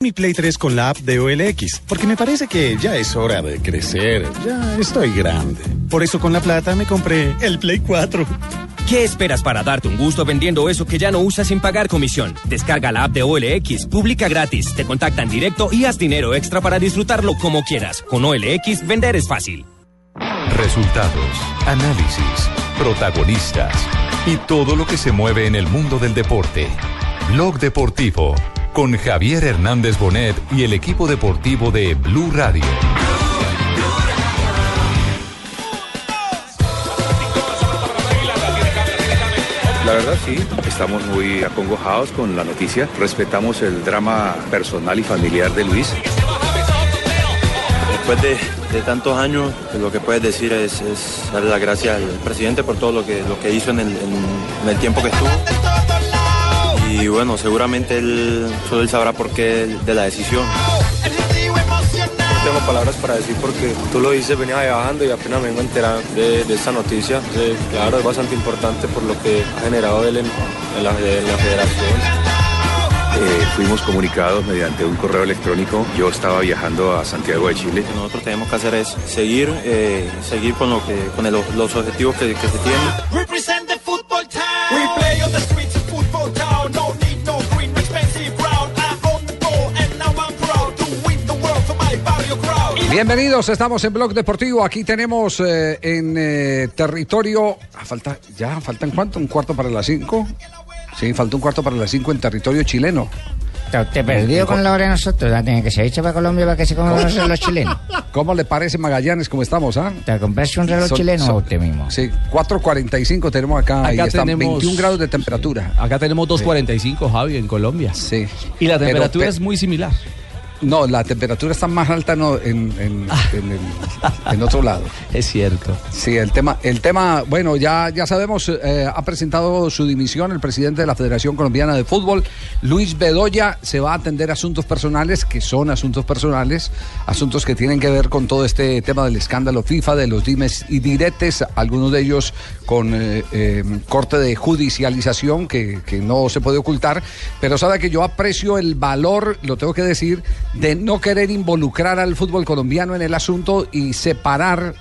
Mi Play 3 con la app de OLX, porque me parece que ya es hora de crecer. Ya estoy grande. Por eso con la plata me compré el Play 4. ¿Qué esperas para darte un gusto vendiendo eso que ya no usas sin pagar comisión? Descarga la app de OLX, publica gratis, te contactan directo y haz dinero extra para disfrutarlo como quieras. Con OLX, vender es fácil. Resultados, análisis, protagonistas y todo lo que se mueve en el mundo del deporte. Blog Deportivo con Javier Hernández Bonet y el equipo deportivo de Blue Radio. La verdad sí, estamos muy acongojados con la noticia. Respetamos el drama personal y familiar de Luis. Después de, de tantos años, pues, lo que puedes decir es, es darle las gracias al presidente por todo lo que, lo que hizo en el, en- en el tiempo que estuvo. Y bueno, seguramente él, solo él sabrá por qué de la decisión. No tengo palabras para decir porque tú lo dices, venía viajando y apenas me vengo a enterar de, de esta noticia. Eh, claro, es bastante importante por lo que ha generado él en, en la, en la federación. Eh, fuimos comunicados mediante un correo electrónico. Yo estaba viajando a Santiago de Chile. Lo que nosotros tenemos que hacer es seguir, eh, seguir con, lo que, con el- los objetivos que, que se tienen. Bienvenidos, estamos en Blog Deportivo. Aquí tenemos eh, en eh, territorio. ah, falta, ya, ¿faltan cuánto? ¿Un cuarto para las cinco? Sí, falta un cuarto para las cinco en territorio chileno. Te perdido con la hora de nosotros, ya tiene que se echa para Colombia para que se coman los relojes chilenos. ¿Cómo le parece Magallanes? ¿Cómo estamos? Ah? ¿Te compraste un reloj Son- chileno son- o usted mismo? Sí, 4.45 tenemos acá, y Acá están tenemos- 21 grados de temperatura. Acá tenemos 2.45, Javi, en Colombia. Sí. Y la temperatura pe- es muy similar. No, la temperatura está más alta no, en, en- en el- en otro lado. Es cierto. Sí, el tema, el tema, bueno, ya, ya sabemos, eh, ha presentado su dimisión el presidente de la Federación Colombiana de Fútbol, Luis Bedoya, se va a atender asuntos personales, que son asuntos personales, asuntos que tienen que ver con todo este tema del escándalo FIFA, de los dimes y diretes, algunos de ellos con eh, eh, corte de judicialización que, que no se puede ocultar, pero sabe que yo aprecio el valor, lo tengo que decir, de no querer involucrar al fútbol colombiano en el asunto y separar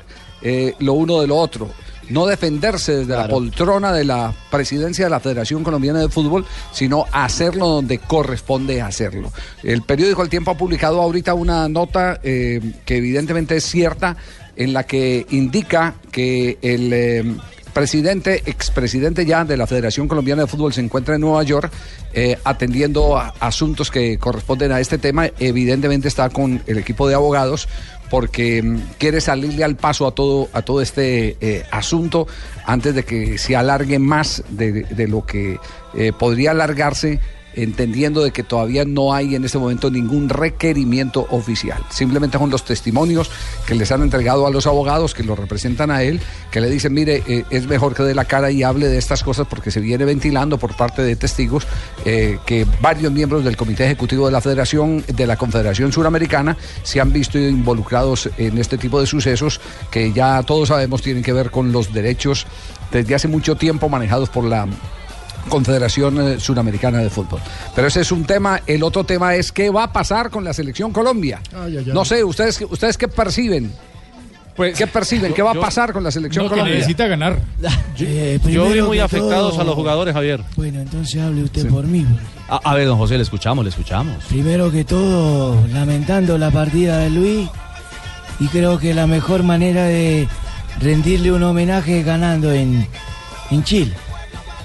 eh, lo uno de lo otro. No defenderse desde la poltrona de la presidencia de la Federación Colombiana de Fútbol, sino hacerlo donde corresponde hacerlo. El periódico El Tiempo ha publicado ahorita una nota eh, que evidentemente es cierta, en la que indica que el eh, presidente, expresidente ya de la Federación Colombiana de Fútbol se encuentra en Nueva York eh, atendiendo a asuntos que corresponden a este tema. Evidentemente está con el equipo de abogados porque mm, quiere salirle al paso a todo, a todo este eh, asunto antes de que se alargue más de, lo que eh, podría alargarse entendiendo de que todavía no hay en este momento ningún requerimiento oficial. Simplemente son los testimonios que les han entregado a los abogados que lo representan a él, que le dicen, mire, eh, es mejor que dé la cara y hable de estas cosas porque se viene ventilando por parte de testigos eh, que varios miembros del Comité Ejecutivo de la Federación, de la Confederación Suramericana, se han visto involucrados en este tipo de sucesos que ya todos sabemos tienen que ver con los derechos desde hace mucho tiempo manejados por la Confederación eh, Suramericana de Fútbol. Pero ese es un tema. El otro tema es qué va a pasar con la selección Colombia. Ay, ay, ay. No sé, ustedes, ustedes qué perciben. ¿Qué perciben? ¿Qué va a pasar con la selección No, que Colombia? necesita ganar. Eh, Yo vi muy afectados todo- a los jugadores, Javier. Bueno, entonces hable usted por mí. porque A, a ver, don José, le escuchamos, le escuchamos. Primero que todo, lamentando la partida de Luis. Y creo que la mejor manera de rendirle un homenaje es ganando en, en Chile.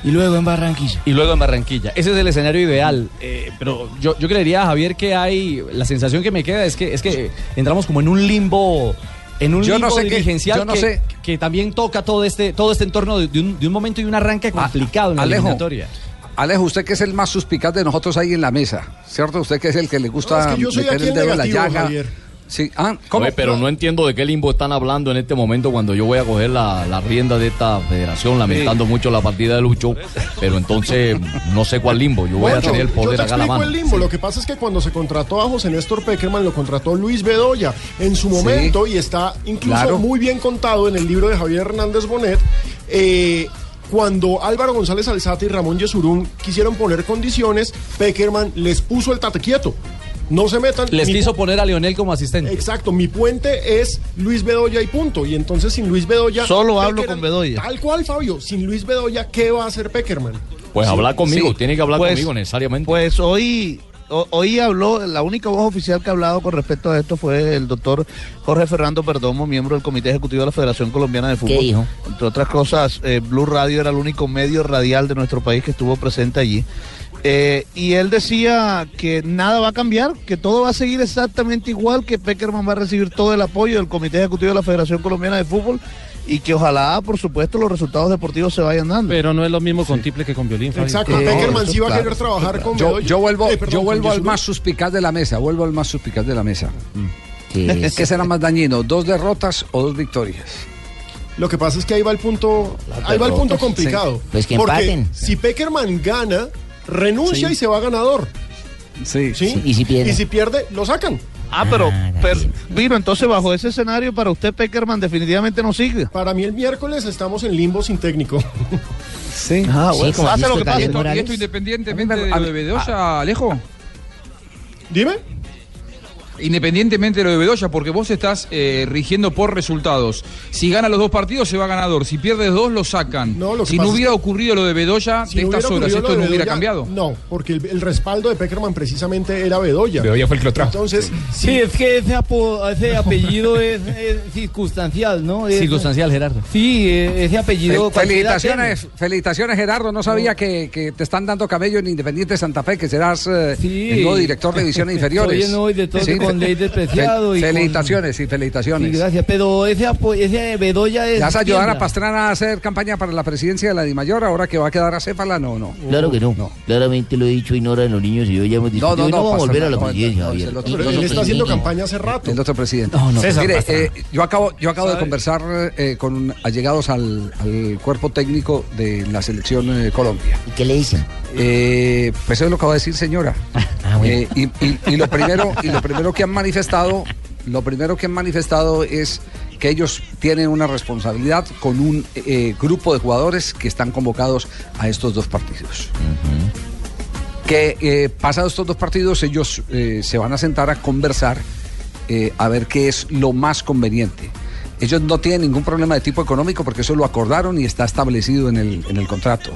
Y luego en Barranquilla. Y luego en Barranquilla. Ese es el escenario ideal. Eh, pero yo, yo creería, Javier, que hay. La sensación que me queda es que, es que entramos como en un limbo. En un Yo limbo no sé qué- dirigencial yo no que, sé. que también toca todo este, todo este entorno de, de un, de un momento y un arranque complicado en la Alejo, eliminatoria. Alejo, usted que es el más suspicaz de nosotros ahí en la mesa, ¿cierto? Usted que es el que le gusta No, es que yo soy meter aquí el el dedo en la llaga. Javier. Sí, ah, ¿cómo? Oye, pero no entiendo de qué limbo están hablando en este momento cuando yo voy a coger la, la rienda de esta federación, lamentando mucho la partida de Lucho, pero entonces no sé cuál limbo, yo voy a Juancho, tener el yo poder te acá a la mano. el limbo. Lo que pasa es que cuando se contrató a José Néstor Peckerman, lo contrató Luis Bedoya en su momento y está incluso Claro. muy bien contado en el libro de Javier Hernández Bonet. eh, cuando Álvaro González Alzate y Ramón Yesurún quisieron poner condiciones, Peckerman les puso el tate quieto. No se metan. Les quiso poner a Lionel como asistente. Exacto, mi puente es Luis Bedoya y punto. Y entonces sin Luis Bedoya. Solo hablo Peckerman- con Bedoya. Tal cual, Fabio. Sin Luis Bedoya, ¿qué va a hacer Peckerman? Pues Sí, hablar conmigo, sí. tiene que hablar Pues- conmigo necesariamente. Pues hoy, ho- hoy habló, la única voz oficial que ha hablado con respecto a esto fue el doctor Jorge Fernando Perdomo, miembro del Comité Ejecutivo de la Federación Colombiana de Fútbol. dijo? Entre otras cosas, eh, Blue Radio era el único medio radial de nuestro país que estuvo presente allí. Eh, y él decía que nada va a cambiar, que todo va a seguir exactamente igual, que Peckerman va a recibir todo el apoyo del Comité Ejecutivo de la Federación Colombiana de Fútbol y que ojalá, por supuesto, los resultados deportivos se vayan dando. Pero no es lo mismo con Tiple que con Violín. Exacto, Eh, Peckerman sí va a querer trabajar con Yo, yo vuelvo, Eh, perdón, yo con vuelvo al más suspicaz de la mesa, vuelvo al más suspicaz de la mesa. ¿Qué es? ¿Qué será más dañino, dos derrotas o dos victorias? Lo que pasa es que ahí va el punto, ahí va el punto complicado. sí. Pues que Porque empaten. si Peckerman gana, renuncia Sí. y se va ganador. Sí. ¿sí? ¿Y si pierde? Y si pierde, lo sacan. Ah, pero, Ah, pero Vino, entonces bajo ese escenario para usted Peckerman definitivamente no sigue. Para mí el miércoles estamos en limbo sin técnico. Sí. Ah, Sí, bueno, como pase dijo lo que pase. ¿Y esto independientemente A mí me- de a lo mí- de Bedoya, Alejo? Dime. Independientemente de lo de Bedoya, porque vos estás eh, rigiendo por resultados. Si gana los dos partidos, se va ganador. Si pierdes dos, lo sacan. No, lo si no hubiera ocurrido lo de Bedoya Si de no estas horas, esto no hubiera cambiado. No, porque el, el respaldo de Peckerman precisamente era Bedoya. Bedoya fue el que lo trajo. Entonces, Sí, es que ese, apo- ese apellido es, es circunstancial, ¿no? Es- Circunstancial, Gerardo. Sí, eh, ese apellido. Fel- felicitaciones, felicitaciones Gerardo. No sabía que, que te están dando cabello en Independiente Santa Fe, que serás eh, Sí. el nuevo director de divisiones inferiores. Nuevo director Sí, con ley despreciado y con- felicitaciones y Sí, felicitaciones. gracias, pero ese, apo- ese Bedoya es. ¿Le vas a ayudar a. Pastrana a hacer campaña para la presidencia de la Dimayor ahora que va a quedar a Céfala? No, no. Claro que no. Claramente lo he dicho y Nora de los niños y yo ya hemos discutido. no, y no, vamos a volver a la no, presidencia, no, Él otro está haciendo campaña hace rato. El otro presidente. No, no, César Mire, eh, yo acabo, yo acabo de conversar eh, con allegados al, al cuerpo técnico de la selección eh, Colombia. ¿Y qué le dicen? Eh, pues eso es lo que va a decir señora. Ah, bueno. Eh, y, y- y lo primero, y lo primero que han manifestado, lo primero que han manifestado es que ellos tienen una responsabilidad con un eh, grupo de jugadores que están convocados a estos dos partidos. Que eh, pasados estos dos partidos ellos eh, se van a sentar a conversar eh, a ver qué es lo más conveniente. Ellos no tienen ningún problema de tipo económico porque eso lo acordaron y está establecido en el, en el contrato.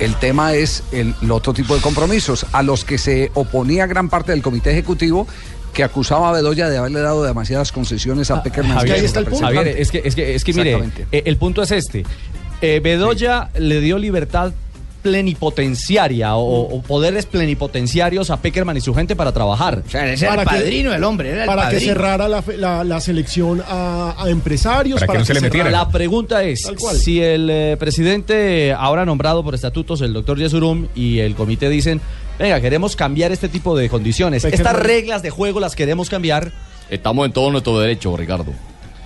El tema es el, el otro tipo de compromisos a los que se oponía gran parte del comité ejecutivo que acusaba a Bedoya de haberle dado demasiadas concesiones a Peckerman. Javier, ahí está el punto. Javier, es que, es que, es que mire, eh, el punto es este. Eh, Bedoya le dio libertad plenipotenciaria o, o poderes plenipotenciarios a Peckerman y su gente para trabajar. O sea, ese era Para el que- padrino, el hombre, era el para que cerrara la, fe- la- la selección a, a empresarios. Para que no se le cerrara- metiera. La pregunta es, si el eh, presidente ahora nombrado por estatutos, el doctor Yesurum y el comité dicen, venga, queremos cambiar este tipo de condiciones, Peckerman- estas reglas de juego las queremos cambiar, estamos en todo nuestro derecho, Ricardo.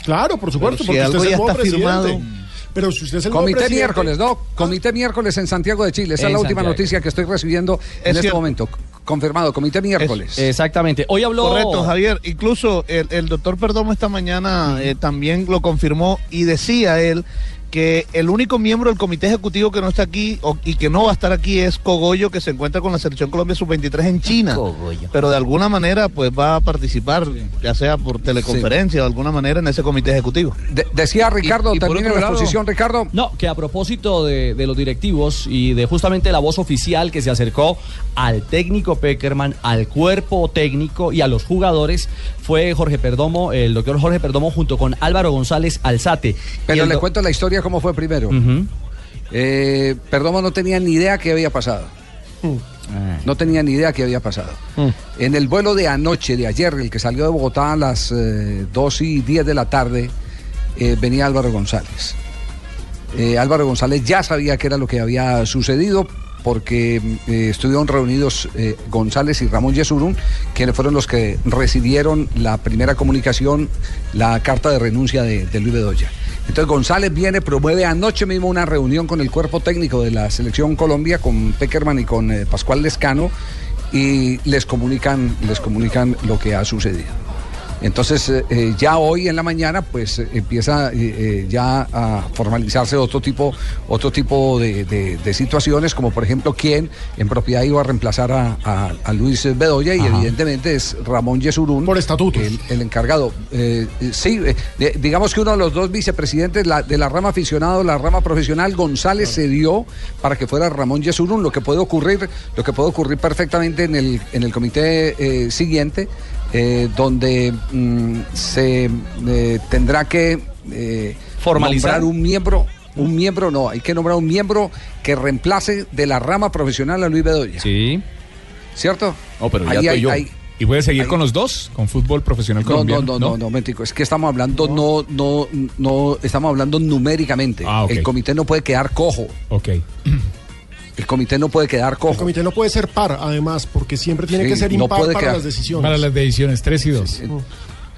Claro, por supuesto, Pero si porque algo usted es ya el nuevo está presidente. firmado. Pero si usted es el Comité presidente- miércoles, ¿no? Comité miércoles en Santiago de Chile. Esa es la última Santiago. noticia que estoy recibiendo en este cierto. momento. Confirmado, comité miércoles. Exactamente. Hoy habló... Correcto, Javier. Incluso el, el doctor Perdomo esta mañana eh, también lo confirmó y decía él que el único miembro del comité ejecutivo que no está aquí o- y que no va a estar aquí es Cogollo, que se encuentra con la selección Colombia sub-23 en China. Cogollo. Pero de alguna manera pues va a participar, ya sea por teleconferencia o de alguna manera en ese comité ejecutivo. De- decía Ricardo, termina otro la exposición, Ricardo. No, que a propósito de, de los directivos y de justamente la voz oficial que se acercó al técnico Peckerman, al cuerpo técnico y a los jugadores, fue Jorge Perdomo, el doctor Jorge Perdomo, junto con Álvaro González Alzate. Pero le do- cuento la historia cómo fue primero. Eh, Perdomo no tenía ni idea qué había pasado. No tenía ni idea qué había pasado. En el vuelo de anoche, de ayer, el que salió de Bogotá a las eh, 2 y 10 de la tarde, eh, venía Álvaro González. Eh, Álvaro González ya sabía qué era lo que había sucedido, porque eh, estuvieron reunidos eh, González y Ramón Yesurún, quienes fueron los que recibieron la primera comunicación, la carta de renuncia de, Luis Bedoya. Entonces González viene, promueve anoche mismo una reunión con el cuerpo técnico de la selección Colombia, con Peckerman y con eh, Pascual Lescano, y les comunican, les comunican lo que ha sucedido. Entonces, eh, eh, ya hoy en la mañana, pues eh, empieza eh, ya a formalizarse otro tipo, otro tipo de, de- de situaciones, como por ejemplo, quién en propiedad iba a reemplazar a, a- a Luis Bedoya, y evidentemente es Ramón Yesurún. Por estatutos. El, el encargado. Eh, sí, de- digamos que uno de los dos vicepresidentes la- de la rama aficionado, la rama profesional, González se dio para que fuera Ramón Yesurún, lo que puede ocurrir, lo que puede ocurrir perfectamente en el, en el comité siguiente, eh, donde mm, se eh, tendrá que eh, Formalizar. nombrar un miembro. Un miembro, no, hay que nombrar un miembro que reemplace de la rama profesional a Luis Bedoya. Sí. ¿Cierto? Oh, pero ya Ahí estoy hay- yo. hay- ¿Y puede seguir ahí- con los dos? ¿Con fútbol profesional No, colombiano? no, no, no, no, mentico. Es que estamos hablando, no, no, no, estamos hablando numéricamente. Ah, ok. El comité no puede quedar cojo. Ok. El comité no puede quedar El cojo. comité no puede ser par, además, porque siempre tiene Sí, que ser no impar puede para quedar- las decisiones. Para las decisiones 3 y 2.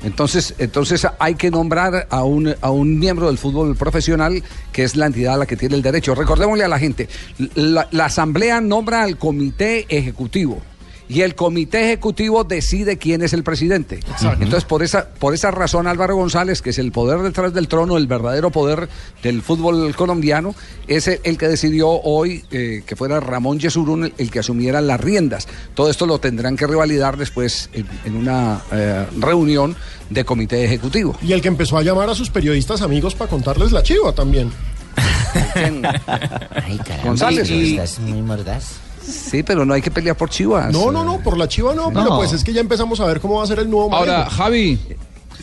Entonces, entonces hay que nombrar a un, a un miembro del fútbol profesional que es la entidad a la que tiene el derecho. Recordémosle a la gente, la, la asamblea nombra al comité ejecutivo. Y el comité ejecutivo decide quién es el presidente. Entonces, por esa, por esa razón, Álvaro González, que es el poder detrás del trono, el verdadero poder del fútbol colombiano, es el, el que decidió hoy eh, que fuera Ramón Yesurún el, el que asumiera las riendas. Todo esto lo tendrán que revalidar después en, en una eh, reunión de comité ejecutivo. Y el que empezó a llamar a sus periodistas amigos para contarles la chiva también. Ay, caramba, González. Y- estás muy mordaz. Sí, pero no hay que pelear por chivas. No, no, no, por la chiva no, pero pues es que ya empezamos a ver cómo va a ser el nuevo Ahora. Javi,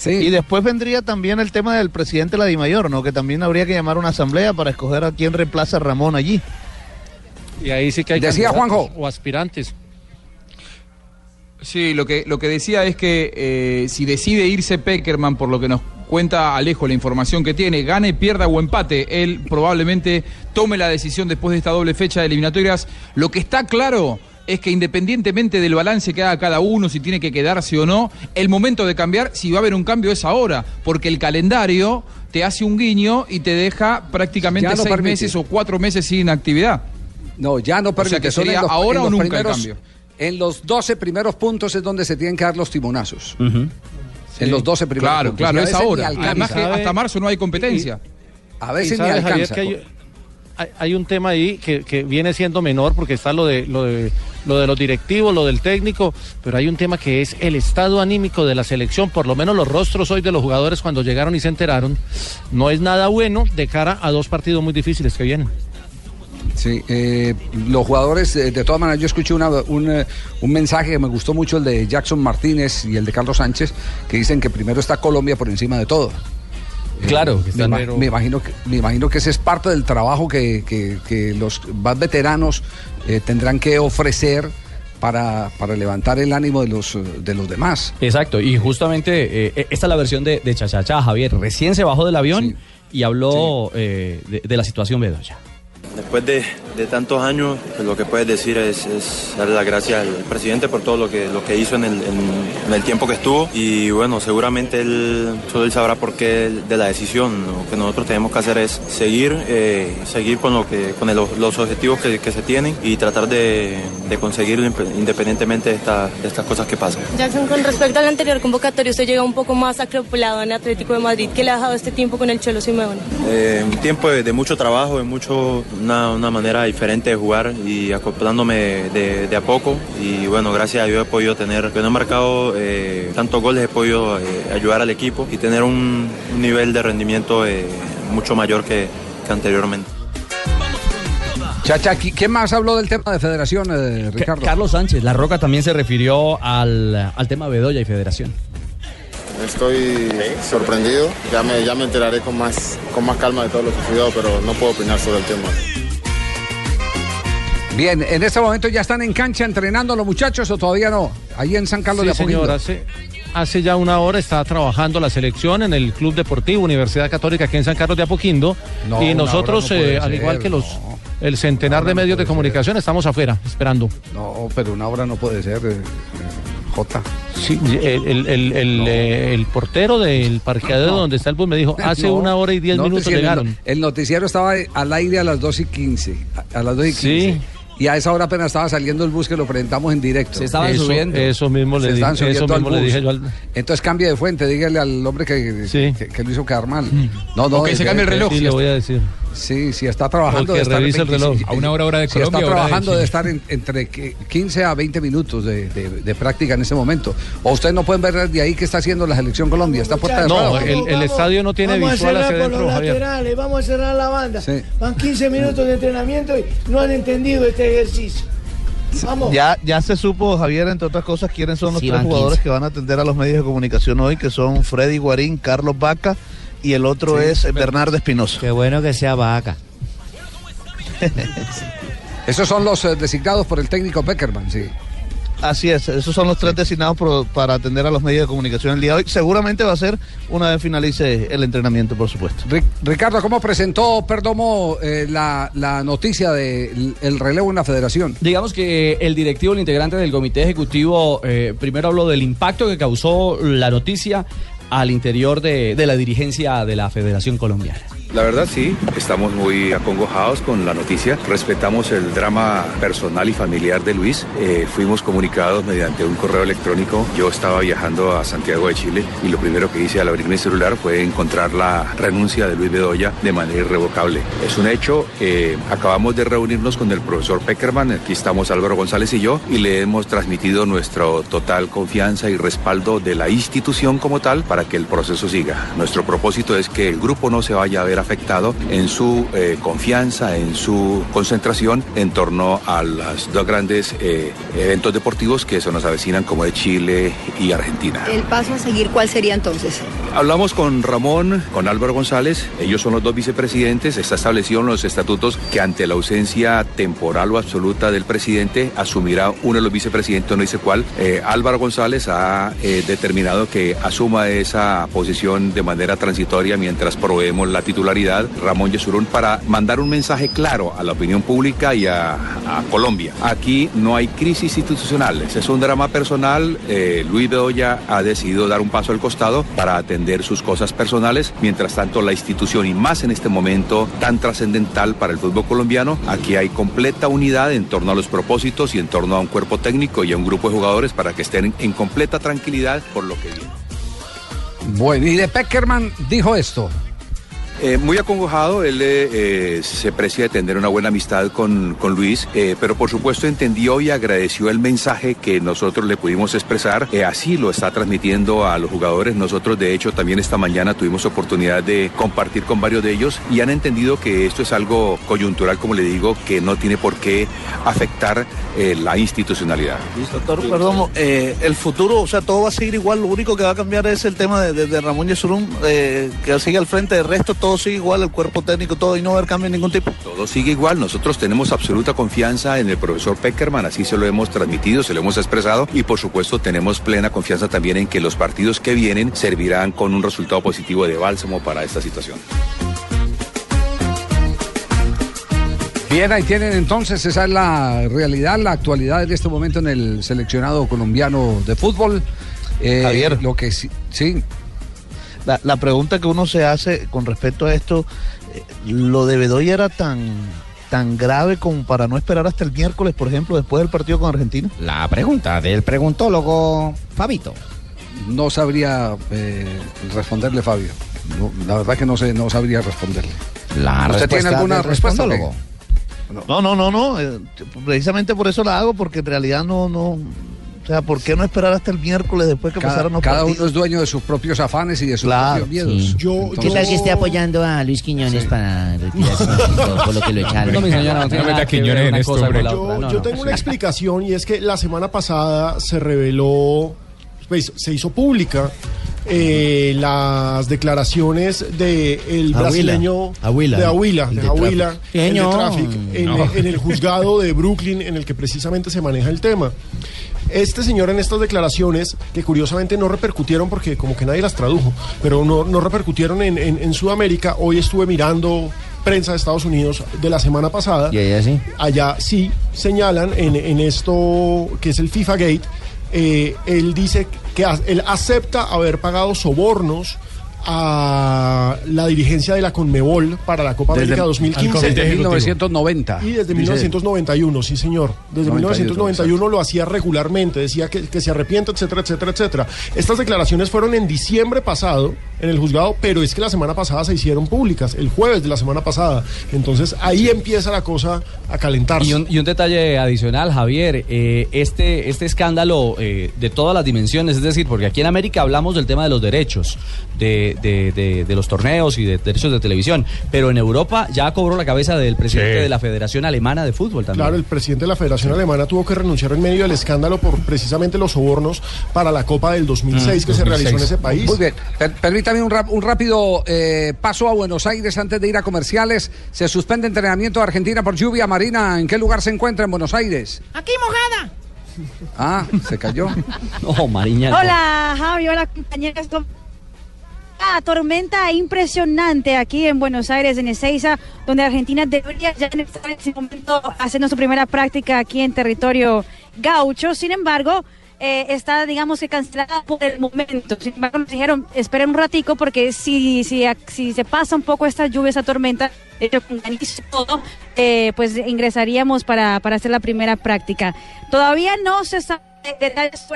Y después vendría también el tema del presidente de la DIMAYOR, ¿no? Que también habría que llamar a una asamblea para escoger a quién reemplaza a Ramón allí. Y ahí sí que hay Decía Juanjo. o aspirantes. Sí, lo que, lo que decía es que eh, si decide irse Peckerman, por lo que nos cuenta Alejo, la información que tiene, gane, pierda o empate, él probablemente tome la decisión después de esta doble fecha de eliminatorias. Lo que está claro es que independientemente del balance que haga cada uno, si tiene que quedarse o no, el momento de cambiar, si va a haber un cambio es ahora, porque el calendario te hace un guiño y te deja prácticamente no seis permite. meses o cuatro meses sin actividad. No, ya no O sea permite. que sería los- ahora o nunca el cambio. En los 12 primeros puntos es donde se tienen que dar los timonazos. En los 12 primeros Claro, puntos. claro, es ahora. Además que hasta marzo no hay competencia. A veces ni Javier, alcanza. hay- hay un tema ahí que, que viene siendo menor porque está lo de, lo, de, lo de los directivos, lo del técnico, pero hay un tema que es el estado anímico de la selección, por lo menos los rostros hoy de los jugadores cuando llegaron y se enteraron, no es nada bueno de cara a dos partidos muy difíciles que vienen. Sí, eh, los jugadores, eh, de todas maneras, yo escuché una- un, eh, un mensaje que me gustó mucho, el de Jackson Martínez y el de Carlos Sánchez, que dicen que primero está Colombia por encima de todo. Eh, Claro, que me, están- ima- pero- me imagino que, me imagino que ese es parte del trabajo que, que- que los más veteranos tendrán que ofrecer para, para levantar el ánimo de los, de los demás. Exacto, y justamente eh, esta es la versión de, de Chachachá, Javier. Recién se bajó del avión y habló eh, de, de la situación Bedoya. Después de, de tantos años, pues, lo que puedes decir es, es darle las gracias al presidente por todo lo que, lo que hizo en el, en- en el tiempo que estuvo. Y bueno, seguramente él, solo él sabrá por qué de la decisión. Lo que nosotros tenemos que hacer es seguir, eh, seguir con, lo que, con el- los objetivos que, que se tienen y tratar de, de conseguirlo independientemente de, esta- de estas cosas que pasan. Jackson, con respecto a la anterior convocatoria, usted llega un poco más acroplado en Atlético de Madrid. ¿Qué le ha dejado este tiempo con el Cholo Simeone? Eh, un tiempo de, de mucho trabajo, de mucho, una, una manera diferente de jugar y acoplándome de, de a poco. Y bueno, gracias a Dios he podido tener, que no he marcado eh, tantos goles, he podido eh, ayudar al equipo y tener un, un nivel de rendimiento eh, mucho mayor que, que anteriormente. Chacha, ¿qui- ¿quién más habló del tema de federación, eh, Ricardo? Carlos Sánchez, La Roca también se refirió al, al tema Bedoya y Federación. Estoy sorprendido, ya me, ya me enteraré con más, con más calma de todo lo sucedido, pero no puedo opinar sobre el tema. Bien, en este momento ya están en cancha entrenando los muchachos o todavía no. Ahí en San Carlos Sí, de Apoquindo. señor, hace, hace ya una hora está trabajando la selección en el Club Deportivo Universidad Católica aquí en San Carlos de Apoquindo. No, y nosotros, no eh, al igual que los... el centenar de medios de comunicación, estamos afuera, esperando. No, pero una hora no puede ser, eh, Jota. Sí, el, el- el- el, eh, el portero del parqueadero No. donde está el bus me dijo, hace No, una hora y diez no, minutos llegaron. El, noticiero estaba al aire a las 2 y 15. A, a las 2 y 15. Sí. Y a esa hora apenas estaba saliendo el bus que lo presentamos en directo. Se estaban Eso- subiendo. eso mismo le Se di- estaban eso subiendo al mismo le bus. dije yo al- Entonces cambie de fuente, dígale al hombre que, que, que lo hizo quedar mal. No, no, O que se cambie el reloj. Sí, le voy a decir. Sí, si está trabajando de estar el 25 reloj. A una hora, hora de si Colombia, está hora de trabajando de, estar en- entre que- 15 a 20 minutos de, de- de práctica en ese momento. O ustedes no pueden ver desde ahí qué está haciendo la selección Colombia. Está puerta de No, el, el estadio no tiene vamos visual a hacia adentro, los Javier. laterales, vamos a cerrar la banda. Sí. Van 15 minutos de entrenamiento y no han entendido este ejercicio. Vamos. Ya, ya se supo, Javier, entre otras cosas, quiénes son los Sí, tres jugadores 15. que van a atender a los medios de comunicación hoy, que son Freddy Guarín, Carlos Vaca y el otro Sí. es Bernardo Espinosa. Qué bueno que sea vaca. Esos son los eh, designados por el técnico Peckerman, sí. Así es, esos son los tres designados por- para atender a los medios de comunicación el día de hoy. Seguramente va a ser una vez finalice el entrenamiento, por supuesto. Ric- Ricardo, ¿cómo presentó Perdomo eh, la, la noticia del el relevo en la federación? Digamos que el directivo, el integrante del comité ejecutivo, eh, primero habló del impacto que causó la noticia al interior de, de la dirigencia de la Federación Colombiana. La verdad sí, estamos muy acongojados con la noticia. Respetamos el drama personal y familiar de Luis. Eh, fuimos comunicados mediante un correo electrónico. Yo estaba viajando a Santiago de Chile y lo primero que hice al abrir mi celular fue encontrar la renuncia de Luis Bedoya de manera irrevocable. Es un hecho. eh, acabamos de reunirnos con el profesor Peckerman. Aquí estamos Álvaro González y yo y le hemos transmitido nuestra total confianza y respaldo de la institución como tal para que el proceso siga. Nuestro propósito es que el grupo no se vaya a ver afectado en su eh, confianza, en su concentración en torno a los dos grandes eh, eventos deportivos que se nos avecinan como de Chile y Argentina. El paso a seguir, ¿cuál sería entonces? Hablamos con Ramón, con Álvaro González, ellos son los dos vicepresidentes, está establecido en los estatutos que ante la ausencia temporal o absoluta del presidente asumirá uno de los vicepresidentes, no dice cuál. Eh, Álvaro González ha eh, determinado que asuma esa posición de manera transitoria mientras proveemos la titularidad, Ramón Yesurún, para mandar un mensaje claro a la opinión pública y a, Colombia. Aquí no hay crisis institucionales, es un drama personal. eh, Luis Bedoya ha decidido dar un paso al costado para atender sus cosas personales. Mientras tanto, la institución, y más en este momento tan trascendental para el fútbol colombiano, aquí hay completa unidad en torno a los propósitos y en torno a un cuerpo técnico y a un grupo de jugadores para que estén en completa tranquilidad por lo que viene. Bueno, y de Peckerman dijo esto. Eh, muy acongojado, él eh, eh, se precia de tener una buena amistad con, con Luis, pero por supuesto entendió y agradeció el mensaje que nosotros le pudimos expresar. Así lo está transmitiendo a los jugadores. Nosotros, de hecho, también esta mañana tuvimos oportunidad de compartir con varios de ellos y han entendido que esto es algo coyuntural, como le digo, que no tiene por qué afectar la institucionalidad. Doctor, perdón, el futuro, o sea, todo va a seguir igual, lo único que va a cambiar es el tema de, de- Ramón Yesurún, eh, que sigue al frente, del resto todo sigue igual, el cuerpo técnico, todo, y no va a haber cambio de ningún tipo. Todo sigue igual, nosotros tenemos absoluta confianza en el profesor Peckerman, así se lo hemos transmitido, se lo hemos expresado y por supuesto tenemos plena confianza también en que los partidos que vienen servirán con un resultado positivo de bálsamo para esta situación. Bien, ahí tienen entonces, esa es la realidad, la actualidad en este momento en el seleccionado colombiano de fútbol. Eh, Javier. Lo que sí, sí. La, la pregunta que uno se hace con respecto a esto, eh, lo de Bedoya era tan tan grave como para no esperar hasta el miércoles, por ejemplo, después del partido con Argentina? La pregunta del preguntólogo Fabito. No sabría eh, responderle, Fabio. No, la verdad que no sé, no sabría responderle. La ¿Usted tiene alguna respuesta? No, no, no, no. eh, precisamente por eso la hago, porque en realidad no, no. O sea, ¿por qué no esperar hasta el miércoles después que Cada, pasaron los cada partidos? uno es dueño de sus propios afanes y de sus Claro, propios miedos. sí. Yo- ¿Qué tal que esté apoyando a Luis Quiñones para retirarse un poquito por lo que lo echaron? No, mi señora, no tiene No meta nada que ver Quiñones en una esto, cosa con hombre. la Yo, otra. No, yo no, tengo sí. una explicación y es que la semana pasada se reveló, pues, se hizo pública eh, las declaraciones de el brasileño de Ahuila, El de el de. Traffic, en, No. en el juzgado de Brooklyn en el que precisamente se maneja el tema. Este señor en estas declaraciones, que curiosamente no repercutieron porque como que nadie las tradujo, pero no, no repercutieron en, en- en Sudamérica, hoy estuve mirando prensa de Estados Unidos de la semana pasada. Y allá sí. Allá sí señalan en, en esto que es el FIFA Gate, eh, él dice que él acepta haber pagado sobornos a la dirigencia de la Conmebol para la Copa Desde- América 2015. desde 1990. Y desde dice él. 1991, sí señor. Desde 91, 1991 lo hacía regularmente, decía que, que se arrepiente, etcétera, etcétera, etcétera. Estas declaraciones fueron en diciembre pasado en el juzgado, pero es que la semana pasada se hicieron públicas, el jueves de la semana pasada. Entonces ahí empieza la cosa a calentarse. Y un, y un detalle adicional, Javier, eh, este, este escándalo eh, de todas las dimensiones, es decir, porque aquí en América hablamos del tema de los derechos, de, de- de- de los torneos y de derechos de televisión, pero en Europa ya cobró la cabeza del presidente Sí. de la Federación Alemana de Fútbol también. Claro, el presidente de la Federación Alemana tuvo que renunciar en medio del escándalo por precisamente los sobornos para la Copa del 2006 Mm, que se realizó en ese país. Muy bien. Per- permítame un, rap- un rápido eh, paso a Buenos Aires antes de ir a comerciales. Se suspende entrenamiento de Argentina por lluvia marina. ¿En qué lugar se encuentra en Buenos Aires? Aquí mojada. Ah, se cayó. No, Mariña. Hola, Javi, hola compañeros. ¿Cómo- Ah, tormenta impresionante aquí en Buenos Aires, en Ezeiza, donde Argentina debería ya en ese momento haciendo su primera práctica aquí en territorio gaucho. Sin embargo, eh, está, digamos que cancelada por el momento. Sin embargo, nos dijeron, esperen un ratico porque si, si, si se pasa un poco esta lluvia, esta tormenta, hecho, con todo, eh, pues ingresaríamos para, para hacer la primera práctica. Todavía no se sabe detalles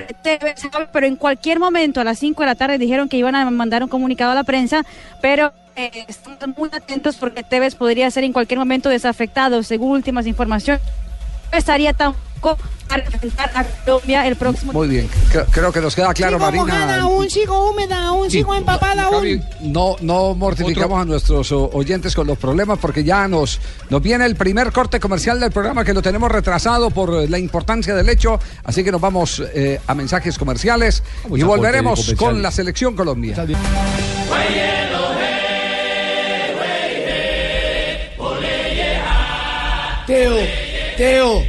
pero en cualquier momento a las 5 de la tarde dijeron que iban a mandar un comunicado a la prensa, pero eh, estamos muy atentos porque Tevez podría ser en cualquier momento desafectado, según últimas informaciones. No estaría tampoco para representar a Colombia el próximo. Muy bien. Creo, creo que nos queda claro, Sigo mojada Marina. aún, sigo húmeda aún, sigo empapada aún. No, no mortificamos a nuestros oyentes con los problemas porque ya nos, nos viene el primer corte comercial del programa que lo tenemos retrasado por la importancia del hecho. Así que nos vamos eh, a mensajes comerciales y volveremos con la selección Colombia. Teo, Teo,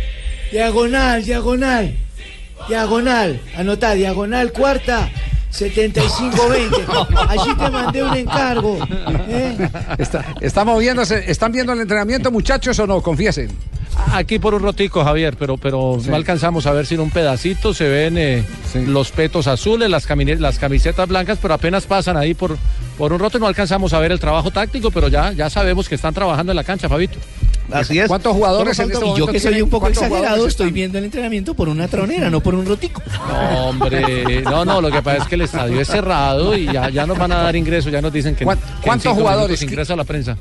diagonal, diagonal, diagonal, anotá, diagonal cuarta, 7520. Allí te mandé un encargo. ¿eh? Está. ¿Están viendo el entrenamiento, muchachos, o no? Confiesen. Aquí por un rotico, Javier, pero, pero Sí. no alcanzamos a ver sino un pedacito. Se ven eh, los petos azules, las, camisetas blancas, pero apenas pasan ahí por, por un roto y no alcanzamos a ver el trabajo táctico, pero ya, ya sabemos que están trabajando en la cancha, Fabito. Así es. ¿Cuántos jugadores en este Y yo que soy un poco ¿Cuántos exagerado, estoy viendo el entrenamiento por una tronera, no por un rotico. No, hombre, no, no, lo que pasa es que el estadio es cerrado y ya, ya nos van a dar ingreso, ya nos dicen que, ¿Cuán- que en cuántos cinco jugadores? ingresa a la prensa.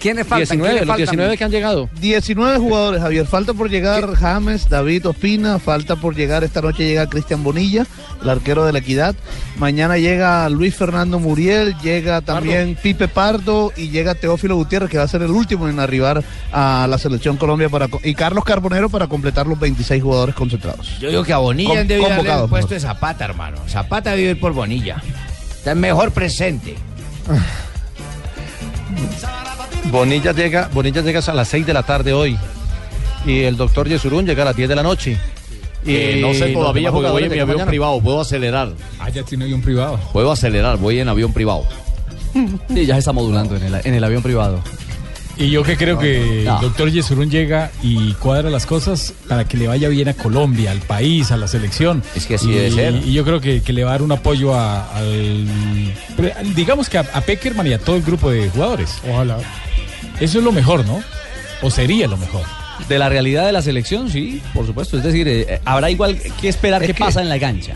¿Quiénes faltan? 19, ¿Quiénes los faltan? 19 que han llegado. 19 jugadores, Javier. Falta por llegar James, David Ospina. Falta por llegar, esta noche llega Cristian Bonilla, el arquero de la Equidad. Mañana llega Luis Fernando Muriel, llega también Pipe Pardo y llega Teófilo Gutiérrez, que va a ser el último en arribar a la selección Colombia para y Carlos Carbonero para completar los 26 jugadores concentrados. Yo digo que a Bonilla Con- debido darle el puesto de Zapata, hermano. Zapata vive por Bonilla. Está el mejor presente. Bonilla llega, Bonilla llega a las 6 de la tarde hoy. Y el doctor Yesurún llega a las 10 de la noche. Y Eh, no sé todavía porque voy en mi avión mañana. privado, puedo acelerar. Ah, ya tiene avión privado. Puedo acelerar, voy en avión privado. Sí, ya se está modulando en el, en el avión privado. Y yo que creo que No. el doctor Yesurún llega y cuadra las cosas para que le vaya bien a Colombia, al país, a la selección. Es que así y, debe ser. Y yo creo que, que le va a dar un apoyo a- al. Digamos que a, a Peckerman y a todo el grupo de jugadores. Ojalá. Eso es lo mejor, ¿no? O sería lo mejor. De la realidad de la selección, sí, por supuesto. Es decir, eh, eh, habrá igual que esperar Es qué que- pasa en la cancha.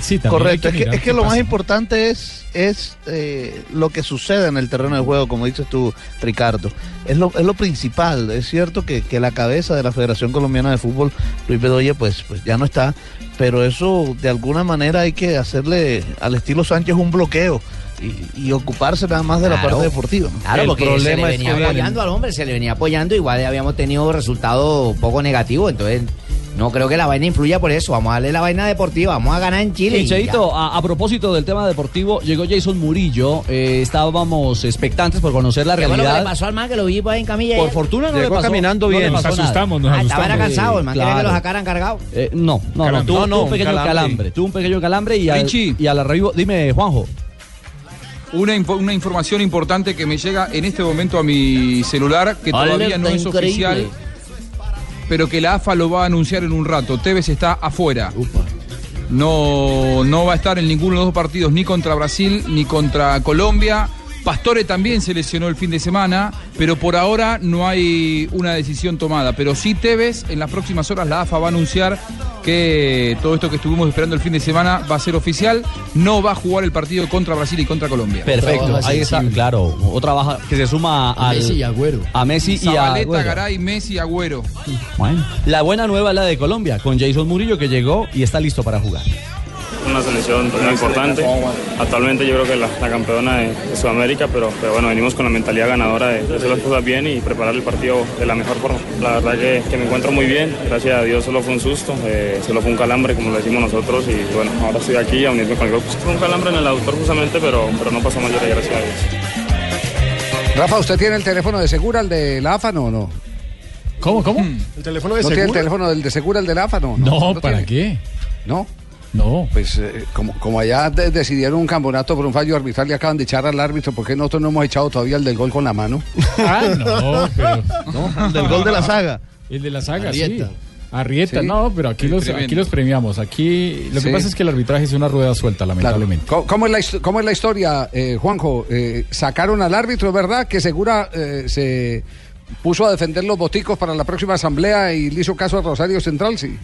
Sí, Correcto, es que, es que lo más importante es, es eh, lo que sucede en el terreno de juego, como dices tú, Ricardo. Es lo, es lo principal. Es cierto que, que la cabeza de la Federación Colombiana de Fútbol, Luis Bedoya, pues, pues ya no está, pero eso de alguna manera hay que hacerle al estilo Sánchez un bloqueo y, y ocuparse nada más de la Claro. parte deportiva. Claro, El porque se le problema es venía que apoyando al hombre, se le venía apoyando, igual habíamos tenido resultado poco negativo, entonces no creo que la vaina influya por eso, vamos a darle la vaina deportiva, vamos a ganar en Chile. Cheito, ya. a, a propósito del tema deportivo, llegó Jason Murillo. eh, estábamos expectantes por conocer la ¿Qué fue lo que realidad. le pasó al man que lo vi por ahí en camilla? Por fortuna no Llegó le pasó. caminando no bien. le Nos asustamos, nos Ah, asustamos. cansado, el man quería que claro. lo sacaran cargado. Eh, no, no, no, tuvo, No, no, un pequeño calambre. calambre. Tuvo un pequeño calambre y al, y al arribo. Dime, Juanjo. Una, una información importante que me llega en este momento a mi celular, que todavía no es increíble. oficial, pero que la AFA lo va a anunciar en un rato. Tevez está afuera. No, no va a estar en ninguno de los dos partidos, ni contra Brasil ni contra Colombia. Pastore también se lesionó el fin de semana, pero por ahora no hay una decisión tomada. Pero sí Tevez, en las próximas horas la AFA va a anunciar que todo esto que estuvimos esperando el fin de semana va a ser oficial. No va a jugar el partido contra Brasil y contra Colombia. Perfecto, ahí está, claro, otra baja que se suma A al, Messi y Agüero. A Messi y a Agüero. Garay, Messi, Agüero. Bueno, la buena nueva es la de Colombia, con Jason Murillo que llegó y está listo para jugar. Una selección muy importante. Actualmente yo creo que la, la campeona de, de Sudamérica, pero, pero bueno, venimos con la mentalidad ganadora de, de hacer las cosas bien y preparar el partido de la mejor forma. La verdad que, que me encuentro muy bien, gracias a Dios solo fue un susto, eh, solo fue un calambre como lo decimos nosotros y bueno, ahora estoy aquí a unirme con el grupo. Fue un calambre en el aductor justamente, pero, pero no pasó mayores, gracias a Dios. Rafa, ¿usted tiene el teléfono de Segura, el de la AFA, no o no? ¿Cómo, cómo? ¿El teléfono de ¿No tiene el Segura? teléfono del de Segura, el de la AFA, no? No, ¿para tiene. qué? ¿No? No. Pues eh, como, como allá de- decidieron un campeonato por un fallo arbitral y acaban de echar al árbitro, ¿por qué nosotros no hemos echado todavía el del gol con la mano? Ah, no, pero. ¿No? Del gol de la saga. El de la saga, Arrieta. sí. Arrieta, Sí. no, pero aquí los, aquí los premiamos. Aquí lo que Sí. pasa es que el arbitraje es una rueda suelta, lamentablemente. ¿Cómo, cómo es la, cómo es la historia, eh, Juanjo? Eh, sacaron al árbitro, ¿verdad? Que Segura eh, se puso a defender los boticos para la próxima asamblea y le hizo caso a Rosario Central, sí.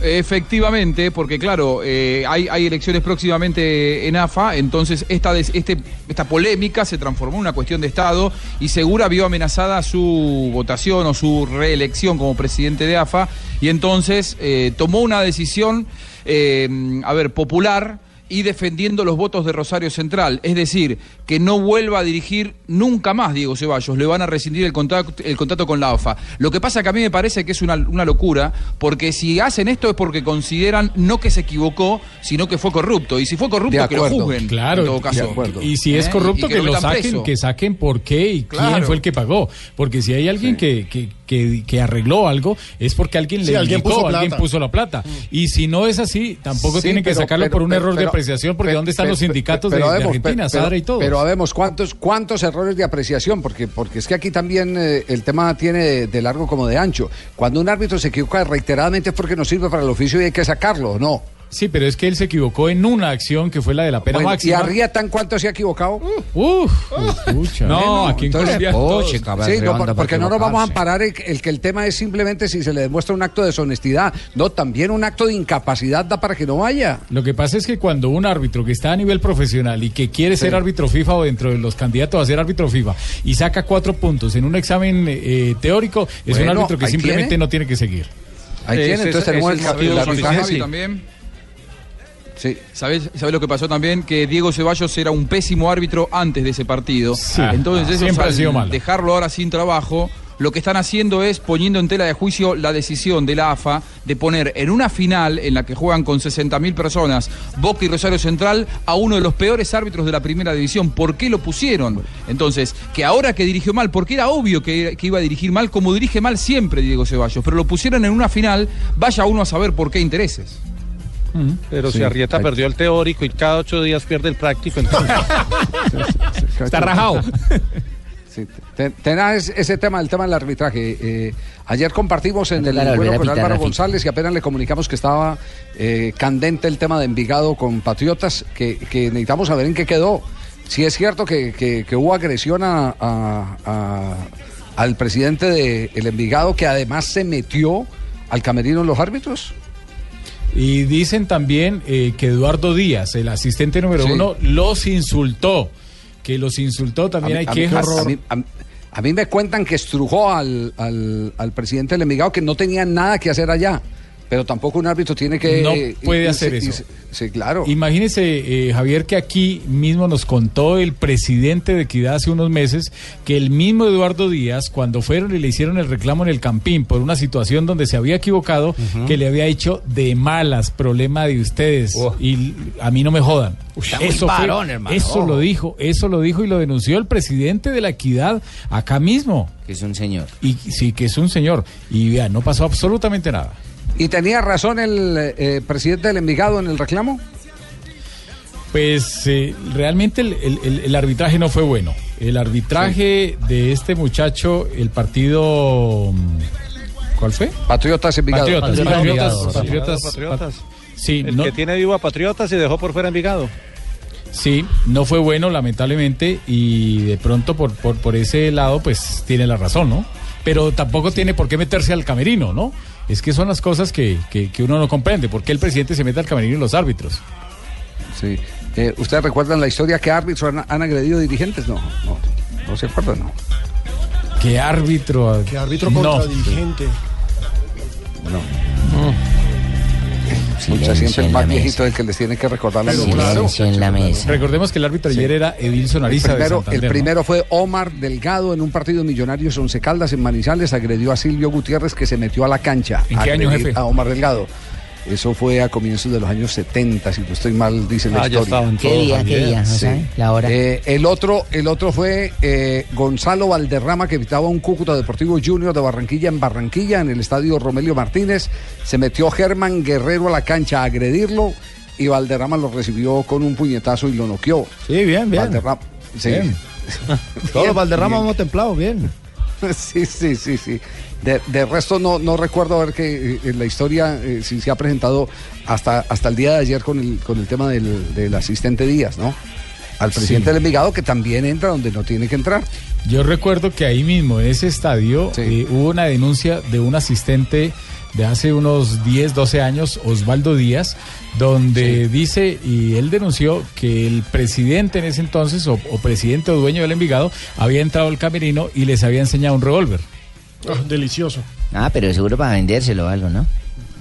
Efectivamente, porque claro, eh, hay, hay elecciones próximamente en AFA, entonces esta, des- este, esta polémica se transformó en una cuestión de Estado y Segura vio amenazada su votación o su reelección como presidente de AFA y entonces eh, tomó una decisión, eh, a ver, popular y defendiendo los votos de Rosario Central. Es decir, que no vuelva a dirigir nunca más Diego Ceballos. Le van a rescindir el contrato, el contrato con la AFA. Lo que pasa que a mí me parece que es una, una locura, porque si hacen esto es porque consideran no que se equivocó, sino que fue corrupto. Y si fue corrupto, que lo juzguen. Claro, en todo caso. Y si es ¿Eh? corrupto, que, lo saquen, preso. que saquen por qué y quién fue el que pagó. Porque si hay alguien que, que, que- que arregló algo, es porque alguien Sí, le alguien indicó, puso alguien puso la plata. Y si no es así, tampoco Sí, tienen que pero- sacarlo pero- por un pero- error de apreciación, porque ¿dónde están los sindicatos pero de, Argentina, Sadra y todo? Pero habemos cuántos, cuántos errores de apreciación, porque, porque es que aquí también eh, el tema tiene de, de largo como de ancho. Cuando un árbitro se equivoca reiteradamente es porque no sirve para el oficio y hay que sacarlo, ¿no? Sí, pero es que él se equivocó en una acción que fue la de la pena Bueno, ¿Y máxima. Arrieta en cuánto se ha equivocado? Uf, pucha. No, aquí en Colombia todos. Sí, no, por- porque no nos vamos a amparar el, el que el tema es simplemente si se le demuestra un acto de deshonestidad. No, también un acto de incapacidad da para que no vaya. Lo que pasa es que cuando un árbitro que está a nivel profesional y que quiere ser árbitro FIFA o dentro de los candidatos a ser árbitro FIFA y saca cuatro puntos en un examen eh, teórico, es un árbitro que simplemente tiene. no tiene que seguir. Ahí tiene, entonces tenemos el, ¿Sabés el sí. también? Sí. ¿Sabés, sabés lo que pasó también? Que Diego Ceballos era un pésimo árbitro antes de ese partido. Sí. Entonces, Ah, ellos, siempre ha sido dejarlo ahora sin trabajo, lo que están haciendo es poniendo en tela de juicio la decisión de la AFA de poner en una final en la que juegan con 60.000 personas Boca y Rosario Central a uno de los peores árbitros de la primera división. ¿Por qué lo pusieron? Entonces, que ahora que dirigió mal, porque era obvio que, que iba a dirigir mal, como dirige mal siempre Diego Ceballos, pero lo pusieron en una final, vaya uno a saber por qué intereses. Pero Sí. si Arrieta perdió el teórico y cada ocho días pierde el práctico, entonces. Está rajado. Sí, te- tenaz ese tema, el tema del arbitraje. Eh, ayer compartimos en el a con Álvaro. González y apenas le comunicamos que estaba eh, candente el tema de Envigado con Patriotas, que, que necesitamos saber en qué quedó. Si es cierto que, que- que hubo agresión a- a- a- al presidente del el Envigado, que además se metió al camerino de los árbitros. Y dicen también eh, que Eduardo Díaz, el asistente número Sí. uno, los insultó. Que los insultó también hay quejas. a mí- me cuentan que estrujó al, al, al presidente del Envigado que no tenía nada que hacer allá. Pero tampoco un árbitro tiene que. No eh, puede irse- hacer eso. irse- Sí, claro. Imagínese, eh, Javier, que aquí mismo nos contó el presidente de Equidad hace unos meses que el mismo Eduardo Díaz, cuando fueron y le hicieron el reclamo en el Campín por una situación donde se había equivocado, que le había hecho de malas, problema de ustedes. Y a mí no me jodan. Muy Eso, fue- parón, hermano. eso lo dijo, eso lo dijo y lo denunció el presidente de la Equidad acá mismo. Que es un señor. Y sí, que es un señor. Y vea, no pasó absolutamente nada. ¿Y tenía razón el eh, presidente del Envigado en el reclamo? Pues eh, realmente el, el- el- el arbitraje no fue bueno. El arbitraje de este muchacho, el partido... mm, ¿Cuál fue? Patriotas Envigado. Patriotas, Patriotas, Patriotas, Patriotas, Patriotas. Patriotas. Sí, El no- que tiene vivo a Patriotas y dejó por fuera Envigado. Sí, no fue bueno, lamentablemente, y de pronto por, por, por ese lado, pues tiene la razón, ¿no? Pero tampoco tiene por qué meterse al camerino, ¿no? Es que son las cosas que, que, que uno no comprende. ¿Por qué el presidente se mete al camerino y los árbitros? Sí. Eh, ¿Ustedes recuerdan la historia que árbitros han, han agredido dirigentes? No, no, no se acuerdan, no. ¿Qué árbitro? Que árbitro No. contra dirigente. Mucha siempre el más viejito es el que les tiene que recordar la Silencio memoria. en la mesa. Recordemos que el árbitro ayer era Edilson El Ariza de primero, el primero fue Omar Delgado en un partido de Millonarios Once Caldas en Manizales, agredió a Silvio Gutiérrez que se metió a la cancha. ¿En a qué año, agredir jefe? A Omar Delgado. Eso fue a comienzos de los años 70, si no estoy mal, dice la Ah, ya historia. estaban ¿Qué día, qué día? No Sí. sabe, la hora. Eh, el otro, el otro fue eh, Gonzalo Valderrama, que visitaba un Cúcuta Deportivo Junior de Barranquilla en Barranquilla, en el estadio Romelio Martínez. Se metió Germán Guerrero a la cancha a agredirlo y Valderrama lo recibió con un puñetazo y lo noqueó. Sí, bien, bien. Valderrama, sí. Bien. Todos los Valderrama vamos templados, bien. Sí, sí, sí, sí. De, de resto no, no recuerdo ver que eh, la historia eh, si se ha presentado hasta, hasta el día de ayer con el, con el tema del, del asistente Díaz, ¿no? Al presidente Sí. del Envigado que también entra donde no tiene que entrar. Yo recuerdo que ahí mismo, en ese estadio, eh, hubo una denuncia de un asistente de hace unos 10, 12 años, Osvaldo Díaz, donde dice, y él denunció que el presidente en ese entonces, o, o presidente o dueño del Envigado, había entrado al camerino y les había enseñado un revólver. Ah, delicioso. Ah, pero seguro para vendérselo o algo, ¿no?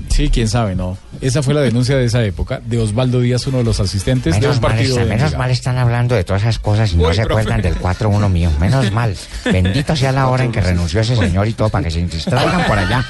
Sí, quién sabe, no. Esa fue la denuncia de esa época, de Osvaldo Díaz, uno de los asistentes de Menos un mal, partido está- de menos mal están hablando de todas esas cosas y no se profe. acuerdan del 4-1 mío. Menos mal. Bendito sea la hora en que renunció ese señor y todo para que se distraigan por allá.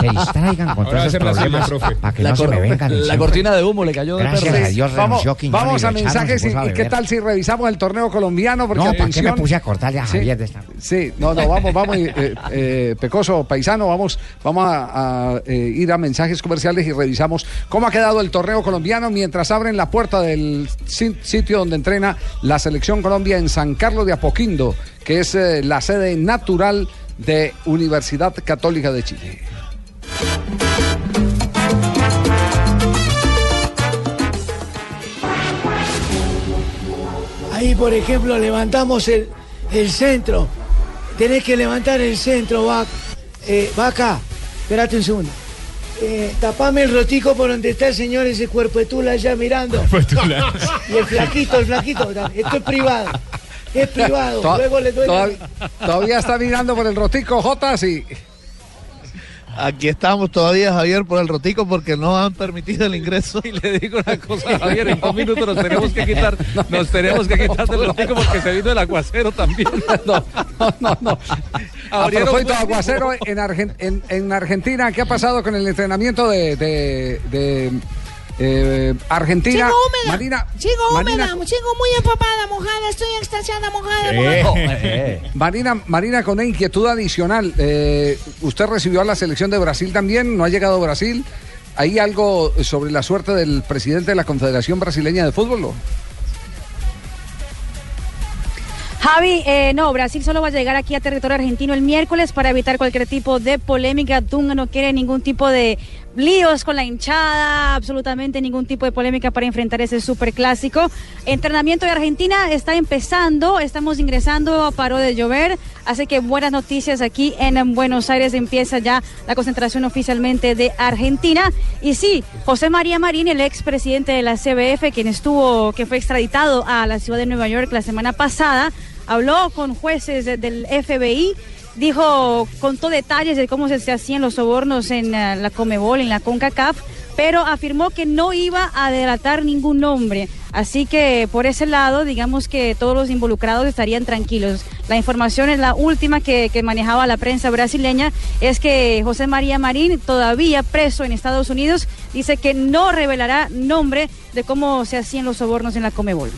Se distraigan con Ahora todos esos problemas para que La no se me vengan. la cortina de humo le cayó del Gracias perro. a Dios Vamos, renunció vamos a mensajes y, qué tal si revisamos el torneo colombiano. Porque No, ¿para qué me puse a cortarle a Sí. Javier de esta? Sí, no, no, vamos, vamos, eh, eh, Pecoso, paisano, vamos, vamos a, a, eh, ir a mensajes comerciales y revisamos cómo ha quedado el torneo colombiano mientras abren la puerta del si- sitio donde entrena la selección Colombia en San Carlos de Apoquindo, que es eh, la sede natural de Universidad Católica de Chile. Ahí, por ejemplo, levantamos el, el centro. Tenés que levantar el centro, va, eh, vaca. Espérate un segundo. Eh, tapame el rotico por donde está el señor ese cuerpo de tula allá mirando. Y el flaquito, el flaquito. Esto es privado. Es privado. Luego le duele. todavía, todavía está mirando por el rotico, Jotas, y Aquí estamos todavía, Javier, por el rotico porque no han permitido el ingreso. Y le digo una cosa, Javier, en dos minutos nos tenemos que quitar, nos tenemos que quitar del rotico porque se vino el aguacero también. No, no, no. A propósito aguacero en, Argen- en, en Argentina, ¿qué ha pasado con el entrenamiento de, de- de, eh, Argentina? Sigo húmeda. Marina, sigo Marina- húmeda, sigo muy empapada, mojada, estoy extasiada, mojada, Eh, mojada. eh. Marina, Marina, con una inquietud adicional, eh, usted recibió a la selección de Brasil también, no ha llegado a Brasil. ¿Hay algo sobre la suerte del presidente de la Confederación Brasileña de Fútbol? o? Javi, eh, no, Brasil solo va a llegar aquí a territorio argentino el miércoles para evitar cualquier tipo de polémica. Dunga no quiere ningún tipo de líos con la hinchada, absolutamente ningún tipo de polémica para enfrentar ese superclásico. Entrenamiento de Argentina está empezando, estamos ingresando, paró de llover, así que buenas noticias aquí en Buenos Aires empieza ya la concentración oficialmente de Argentina. Y sí, José María Marín, el expresidente de la CBF, quien estuvo, que fue extraditado a la ciudad de Nueva York la semana pasada, habló con jueces de- del FBI, dijo, contó detalles de cómo se, hacían los sobornos en eh, la Comebol, en la CONCACAF, pero afirmó que no iba a delatar ningún nombre. Así que por ese lado, digamos que todos los involucrados estarían tranquilos. La información es la última que, que manejaba la prensa brasileña, es que José María Marín, todavía preso en Estados Unidos, dice que no revelará nombre de cómo se hacían los sobornos en la Comebol.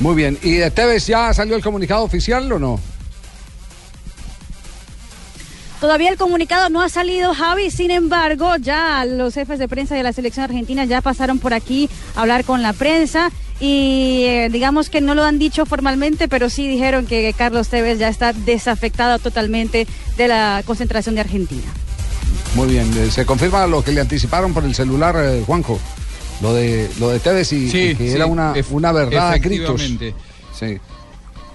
Muy bien. ¿Y de Tevez ya salió el comunicado oficial o no? Todavía el comunicado no ha salido, Javi. Sin embargo, ya los jefes de prensa de la selección argentina ya pasaron por aquí a hablar con la prensa. y eh, digamos que no lo han dicho formalmente, pero sí dijeron que Carlos Tevez ya está desafectado totalmente de la concentración de Argentina. Muy bien, eh, se confirma lo que le anticiparon por el celular, eh, Juanjo. Lo de, lo de Tevez y, Sí, y que sí, era una, verdad a gritos. Sí.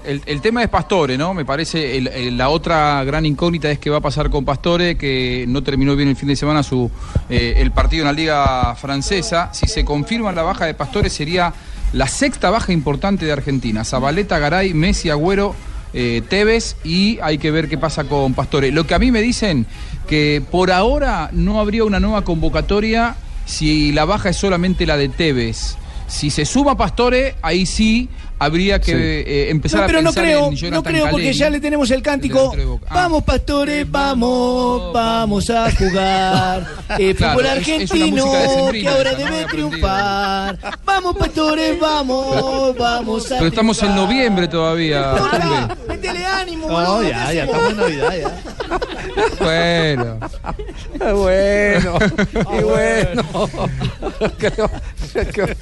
El, tema es Pastore, ¿no? Me parece la otra gran incógnita es qué va a pasar con Pastore, que no terminó bien el fin de semana su eh, el partido en la liga francesa. Si se confirma la baja de Pastore sería la sexta baja importante de Argentina. Zabaleta, Garay, Messi, Agüero, eh, Tevez y hay que ver qué pasa con Pastore. Lo que a mí me dicen que por ahora no habría una nueva convocatoria si la baja es solamente la de Tevez. Si se suma Pastore, ahí sí habría que Sí. eh, empezar No, pero a no creo, en Jonathan no creo, porque ya le tenemos el cántico. Vamos, pastores, vamos, vamos a jugar. Eh, Claro, fútbol es- es una argentino que ahora no debe triunfar. Vamos, pastores, vamos, vamos a Pero estamos en noviembre todavía. Métele ánimo. No, ¿qué ya, ya estamos en Navidad, ya. Bueno. bueno, y bueno. Creo- creo-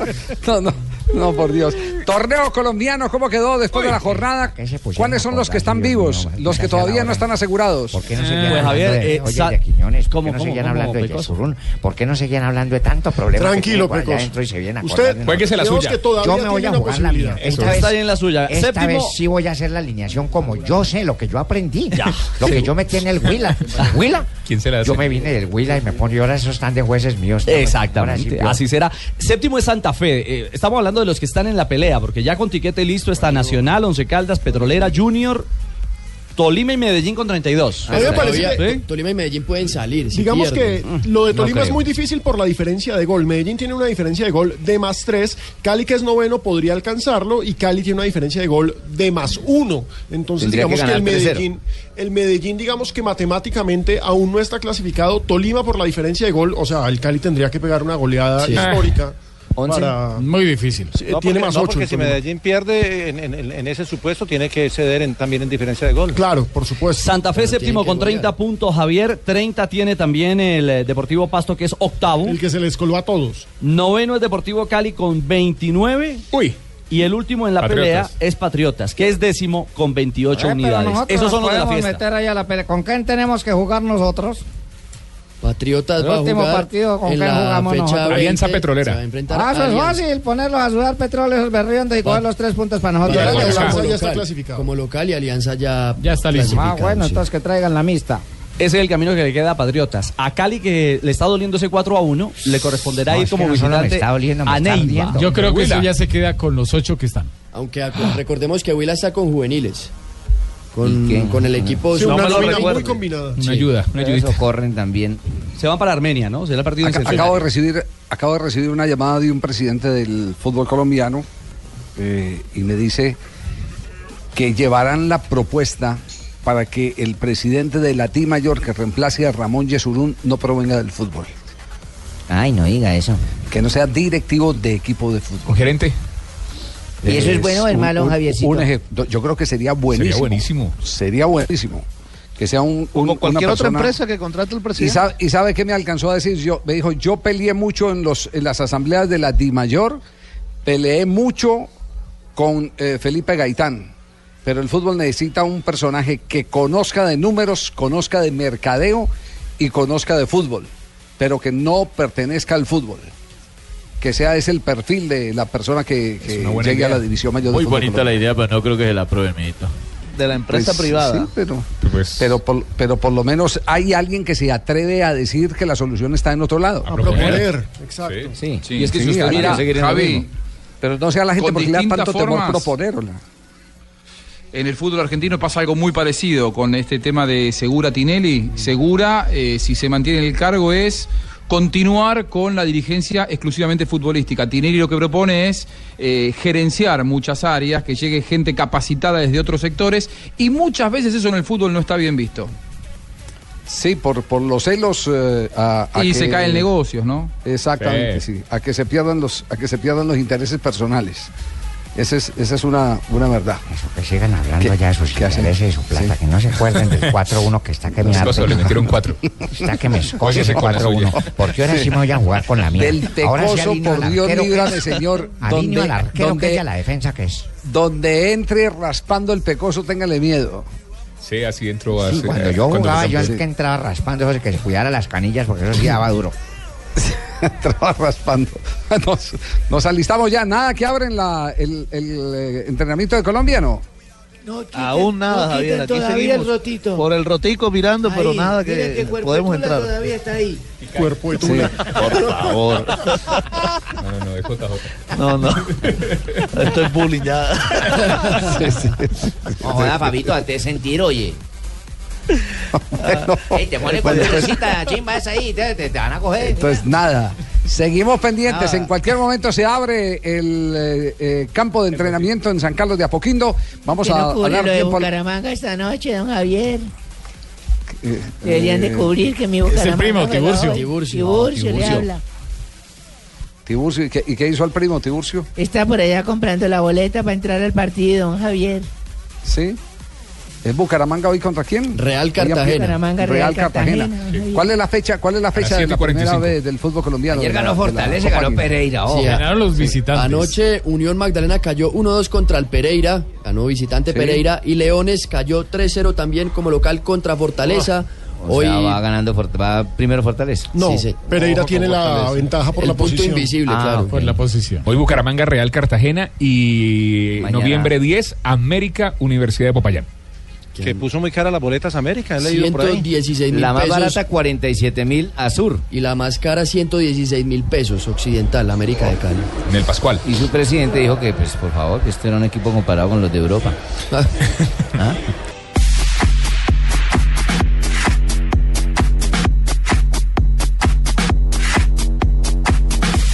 no, no, no, por Dios. Torneo colombiano, ¿cómo quedó después de la jornada? ¿Cuáles son los que están vivos? Los que todavía no están asegurados. ¿Por qué no seguían Pues, hablando de, eh, oye, de Quiñones? ¿Por ¿Cómo, qué no cómo, seguían cómo, hablando de? Yesurún? ¿Por qué no seguían hablando de tantos problemas Tranquilo, Pecos. adentro y se vienen a Usted-? Juéguese la suya. Yo me voy a jugar la mía. posibilidad. Eso, está bien la suya. Esta Séptimo- vez sí voy a hacer la alineación como yo sé, lo que yo aprendí. Lo que yo metí en el Huila. ¿Huila? ¿Quién se la hace? Yo me vine del Huila y me pongo, y ahora esos están de jueces míos. Exactamente, así será. Séptimo es Santa Fe. Eh, estamos hablando de los que están en la pelea, porque ya con tiquete listo está Nacional, Once Caldas, Petrolera, Junior, Tolima y Medellín con 32. A mí me parece que- Tolima y Medellín pueden salir. si Digamos pierden. que lo de No Tolima es muy difícil por la diferencia de gol. Medellín tiene una diferencia de gol de más 3. Cali, que es noveno, podría alcanzarlo. Y Cali tiene una diferencia de gol de más 1. Entonces, Tendría digamos que, el ganar 3-0. Medellín, el Medellín, digamos que matemáticamente aún no está clasificado. Tolima por la diferencia de gol. O sea, el Cali tendría que pegar una goleada Sí. histórica. Para... Muy difícil. Sí, No, tiene porque- más no, 8. porque si Medellín pierde en, en- en ese supuesto, tiene que ceder en- también en diferencia de gol. Claro, por supuesto. Santa Fe séptimo con 30 puntos, Javier. 30 tiene también el eh, Deportivo Pasto, que es octavo. El que se les coló a todos. Noveno es Deportivo Cali con 29. Uy. Y el último en la Patriotas. pelea es Patriotas, que es décimo con 28 Eh, pero unidades. Esos son los de la fiesta. meter ahí a la pelea. ¿Con quién tenemos que jugar nosotros? Patriotas El va a último jugar partido, ¿con en quién la jugamos fecha nosotros? 20, Alianza se Petrolera. va a Ah, eso es fácil, ponerlos a sudar petróleo esos berriondos y coger los tres puntos para nosotros. Como ya está local, clasificado. Como local y Alianza ya, Ya está listo. Ah, bueno, sí. entonces que traigan la mixta. Ese es el camino que le queda a Patriotas. A Cali, que le está doliendo ese 4 a 1, le corresponderá No, ir que como no visitante está doliendo, a Neiva. Yo creo que Huila. eso ya se queda con los ocho que están. Aunque recordemos que Huila está con juveniles. Con, con el equipo Sí, una nómina muy combinada. Una ayuda, una Eso ayudita. corren también. Se van para Armenia, ¿no? Será el partido acabo de recibir acabo de recibir una llamada de un presidente del fútbol colombiano eh, y me dice que llevarán la propuesta para que el presidente de la T Mayor que reemplace a Ramón Yesurún no provenga del fútbol, Ay, no diga eso. que no sea directivo de equipo de fútbol. ¿Un gerente? ¿Y eso es bueno o es malo, un- Javiercito? un eje- yo creo que sería buenísimo. Sería buenísimo. Sería buenísimo. Que sea un, un- Como cualquier una otra empresa que contrate el ¿Y presidente. sabe, y sabe qué me alcanzó a decir? Yo, me dijo, yo peleé mucho en, los, en las asambleas de la DIMAYOR, peleé mucho con eh, Felipe Gaitán, pero el fútbol necesita un personaje que conozca de números, conozca de mercadeo y conozca de fútbol, pero que no pertenezca al fútbol. Que sea ese el perfil de la persona que, que llegue a la división mayor Muy bonita la idea, pero no creo que se la aprueben, ministro. de la empresa Pues, privada. sí, pero, Pues- pero, por, pero por lo menos hay alguien que se atreve a decir que la solución está en otro lado. A proponer, exacto. Sí. Sí, y es que sí, si usted mira, Javi. Pero no sea la gente porque le da distintas tanto temor formas. proponer. ¿o no? En el fútbol argentino pasa algo muy parecido con este tema de Segura Tinelli. Segura, eh, si se mantiene en el cargo, es continuar con la dirigencia exclusivamente futbolística. Tinelli lo que propone es eh, gerenciar muchas áreas, que llegue gente capacitada desde otros sectores y muchas veces eso en el fútbol no está bien visto. Sí, por, por los celos eh, a, a y que- se cae el negocio, ¿no? Exactamente, sí. A que se pierdan los, a que se pierdan los intereses personales. Esa es, esa es una, una verdad. Eso, que sigan hablando ¿Qué- ya de sus intereses y su plata, Sí. que no se acuerden del 4-1 que está que me. Coso, le metieron cuatro. Está que me escoge ese con la 4-1. suya. Porque ahora sí me voy a jugar con la mía. Del sí alineo por Dios, arquero que- líbrame, señor. Alineo al arquero donde- que es la defensa que es. Donde entre raspando el Pecoso, téngale miedo. Sí, así entró Sí, hace- cuando eh, yo cuando jugaba, yo el que entraba raspando, eso, que se cuidara las canillas, porque eso sí daba duro. Entraba raspando. Nos, nos alistamos ya. Nada que abren la, el, el, eh, entrenamiento de Colombia, ¿no? Aún nada, no Javier. quiten Aquí todavía seguimos el rotito. por el rotico mirando, pero Ahí, nada miren que Cuerpo podemos entrar. todavía está ahí. Cuerpo de Sí, tula. por favor. No, no, no, es JJ. No, no. Esto es bullying ya. No joda, Fabito, hazte sentir, oye. Ey, te pones tu pues- recita, chimba esa ahí, te, te- te van a coger. Entonces, nada. Seguimos pendientes. Nada. En cualquier momento se abre el eh, eh, campo de entrenamiento en San Carlos de Apoquindo. Vamos a, no a dar lo de tiempo. al- Bucaramanga esta noche, don Javier. eh, Deberían de eh, cubrir que mi Bucaramanga primo, juega Tiburcio. hoy. Tiburcio. Tiburcio, le habla. Tiburcio, ¿y qué, y qué hizo el primo Tiburcio? Está por allá comprando la boleta para entrar al partido, don Javier. Sí. ¿Es Bucaramanga hoy contra quién? Real Cartagena. Bucaramanga, Real Real Cartagena. Cartagena, sí. ¿Cuál es la fecha? ¿Cuál es la fecha de la primera vez del fútbol colombiano? Ayer ganó Fortaleza, ganó? Pereira. Sí, Ganaron los visitantes. Anoche Unión Magdalena cayó 1-2 contra el Pereira, ganó visitante Sí. Pereira, y Leones cayó 3-0 también como local contra Fortaleza. O Hoy sea, va ganando, va primero Fortaleza. No, Sí, sí. Pereira Ojo tiene la Fortaleza. ventaja por El la punto posición. invisible, Ah, claro. Por la posición. Hoy Bucaramanga, Real Cartagena y Mañana. noviembre 10, América, Universidad de Popayán. Que puso muy cara las boletas América, he leído por ahí. 116 mil La más pesos. barata, 47 mil Azur. Y la más cara, 116 mil pesos, Occidental, América de Cali. En el Pascual. Y su presidente dijo que, pues, por favor, que este era un equipo comparado con los de Europa. ¿Ah?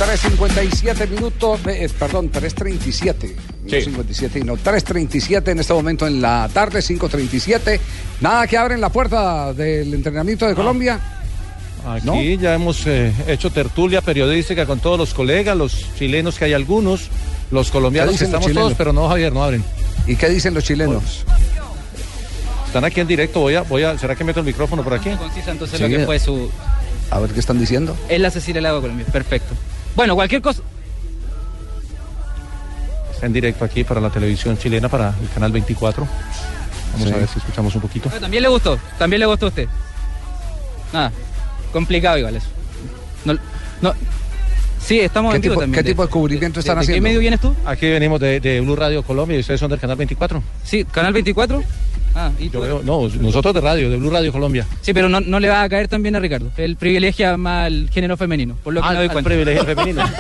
3.57 minutos, eh, perdón, 3.37. No 57, no, 3.37 en este momento en la tarde, 5.37. Nada que abren la puerta del entrenamiento de Colombia. Aquí ya hemos eh, hecho tertulia periodística con todos los colegas, los chilenos que hay algunos, los colombianos ¿Qué que estamos todos, pero no, Javier, no abren. ¿Y qué dicen los chilenos? Están aquí en directo, voy a, voy a, ¿será que meto el micrófono por aquí? Entonces Sí. lo que fue su... A ver qué están diciendo. Es la Cecilia Lago Colombia, perfecto. Bueno, cualquier cosa... Está en directo aquí para la televisión chilena, para el canal 24. Vamos Sí. a ver si escuchamos un poquito. También le gustó, también le gustó a usted. Nada, complicado igual eso. No, no. Sí, estamos ¿Qué en vivo tipo- también. qué tipo de cubrimiento están ¿De haciendo? qué medio vienes tú? Aquí venimos de, de Blue Radio Colombia y ustedes son del canal 24. Sí, canal 24. Ah, ¿y Yo veo- no, nosotros de radio, de Blue Radio Colombia. Sí, pero no, no le va a caer también a Ricardo. Él privilegia más el género femenino, por lo que Ah, me doy al cuenta. privilegio femenino.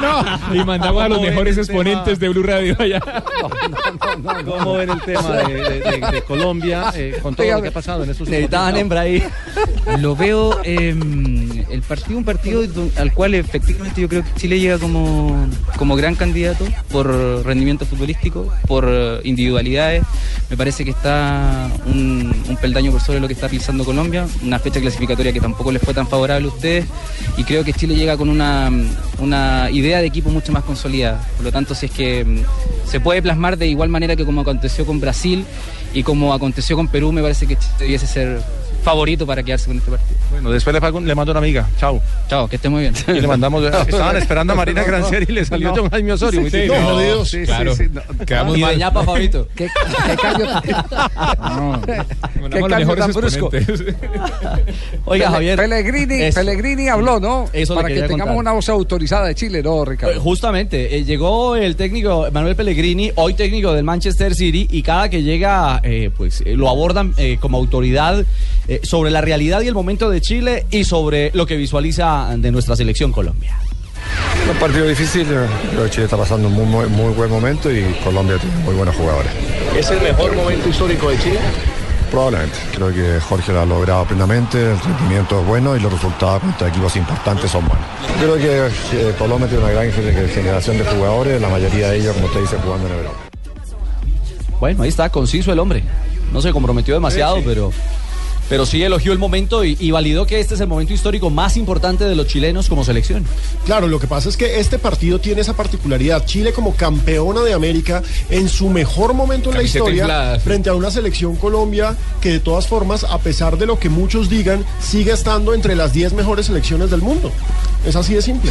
No, y mandamos a los mejores exponentes de Blue Radio allá. ¿Cómo ven el tema de, de- de- de Colombia eh, con todo lo que ha pasado en estos Necesitaban hembra ahí. Lo veo, eh, el partido, un partido do- al cual efectivamente yo creo que Chile llega como, como gran candidato por rendimiento futbolístico, por individualidades. Me parece que está un, un peldaño por sobre lo que está realizando Colombia, una fecha clasificatoria que tampoco les fue tan favorable a ustedes y creo que Chile llega con una, una idea de equipo mucho más consolidada. Por lo tanto, si es que mm, se puede plasmar de igual manera que como aconteció con Brasil y como aconteció con Perú, me parece que Chile debiese ser favorito para quedarse con este partido. Bueno, después le, le mando una amiga. Chao. Chao, que esté muy bien. Y le mandamos. Estaban esperando a Marina Granciera y le salió No. John Jaime Osorio. Sí, triste. no, jodidos. Sí, sí, Claro. sí, no. Quedamos Y mal. Fabito. ¿Qué, qué cambio, qué Mandamos los cambio tan brusco? Oiga, Javier, Pellegrini, eso. Pellegrini habló, ¿no? Eso Para que tengamos contar. una voz autorizada de Chile, ¿no, Ricardo? Eh, Justamente, eh, llegó el técnico Manuel Pellegrini, hoy técnico del Manchester City, y cada que llega, eh, pues eh, lo abordan como autoridad eh, sobre la realidad y el momento de Chile y sobre lo que visualiza de nuestra selección Colombia. Un partido difícil, eh, creo que Chile está pasando un muy, muy, muy buen momento y Colombia tiene muy buenos jugadores. ¿Es el mejor momento histórico de Chile? Probablemente. Creo que Jorge lo ha logrado plenamente, el rendimiento es bueno y los resultados contra equipos importantes son buenos. Creo que eh, Colombia tiene una gran gener- generación de jugadores, la mayoría de ellos, como usted dice, jugando en Europa. Bueno, ahí está, conciso el hombre. No se comprometió demasiado, pero pero sí elogió el momento y, y validó que este es el momento histórico más importante de los chilenos como selección. Claro, lo que pasa es que este partido tiene esa particularidad. Chile como campeona de América en su mejor momento en la historia inflada. frente a una selección Colombia que de todas formas, a pesar de lo que muchos digan, sigue estando entre las 10 mejores selecciones del mundo. Es así de simple.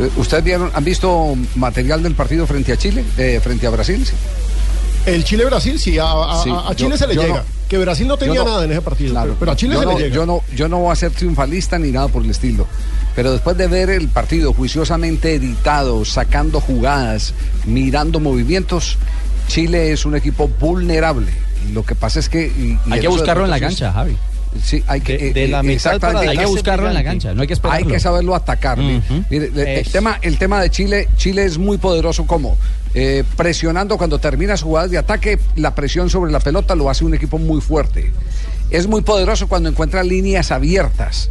Eh, ¿Ustedes vieron, han visto material del partido frente a Chile, eh, frente a Brasil? Sí. El Chile-Brasil, sí, a, a- Sí, a yo- Chile se le llega. no- que Brasil no tenía no- nada en ese partido, pero, pero a Chile yo se no, le llega. Yo no, yo no voy a ser triunfalista ni nada por el estilo. Pero después de ver el partido juiciosamente editado, sacando jugadas, mirando movimientos, Chile es un equipo vulnerable. Lo que pasa es que... y- y Hay que buscarlo en la cancha, Javi. Sí, hay que, De- de eh, la eh, mitad exactamente. para adelante. Hay que buscarlo en la cancha, no hay que esperarlo. Hay que saberlo atacar. Mire, el, tema, el tema de Chile, Chile es muy poderoso como eh, presionando cuando termina sus jugadas de ataque, la presión sobre la pelota lo hace un equipo muy fuerte. Es muy poderoso cuando encuentra líneas abiertas.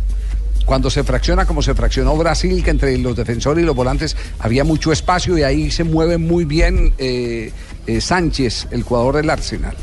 Cuando se fracciona como se fraccionó Brasil, que entre los defensores y los volantes había mucho espacio y ahí se mueve muy bien eh, eh, Sánchez, el jugador del Arsenal.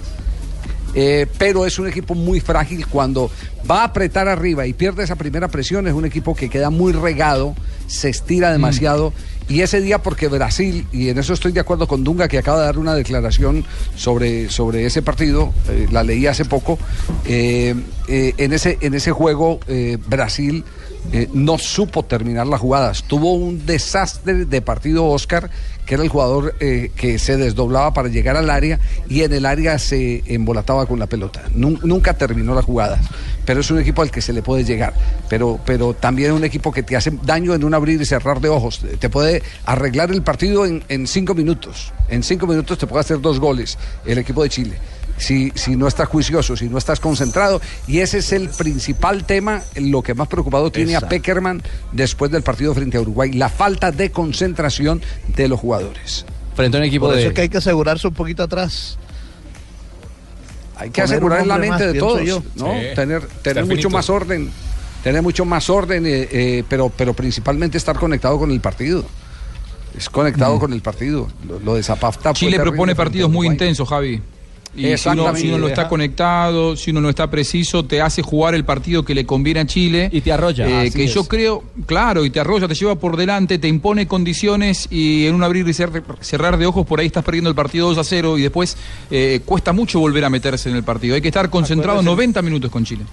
Eh, pero es un equipo muy frágil cuando va a apretar arriba y pierde esa primera presión. Es un equipo que queda muy regado, se estira demasiado. Y ese día, porque Brasil, y en eso estoy de acuerdo con Dunga, que acaba de dar una declaración sobre, sobre ese partido, eh, la leí hace poco, eh, eh, en, ese, en ese juego Brasil eh, no supo terminar las jugadas. Tuvo un desastre de partido Oscar, que era el jugador eh, que se desdoblaba para llegar al área y en el área se embolataba con la pelota. Nun- nunca terminó la jugada, pero es un equipo al que se le puede llegar. Pero, pero también es un equipo que te hace daño en un abrir y cerrar de ojos. Te puede arreglar el partido en, en cinco minutos. En cinco minutos te puede hacer dos goles el equipo de Chile. Si, si no estás juicioso, si no estás concentrado. Y ese es el principal tema, lo que más preocupado tiene Exacto. a Peckerman después del partido frente a Uruguay, la falta de concentración de los jugadores. Frente a un equipo Por eso de... es que hay que asegurarse un poquito atrás. Hay que Poner asegurar la mente más, de todos, yo. ¿no? Sí. Tener, tener mucho finito. más orden, tener mucho más orden, eh, eh, pero, pero principalmente estar conectado con el partido. Es conectado con el partido. Lo, lo de Zapata Chile propone partidos muy intensos, Javi. Y si uno, si uno no está conectado, si uno no está preciso, te hace jugar el partido que le conviene a Chile. Y te arrolla. Eh, que es. yo creo, claro, y te arrolla, te lleva por delante, te impone condiciones y en un abrir y cer- cerrar de ojos por ahí estás perdiendo el partido 2 a 0 y después eh, cuesta mucho volver a meterse en el partido. Hay que estar concentrado Acuérdese- 90 minutos con Chile.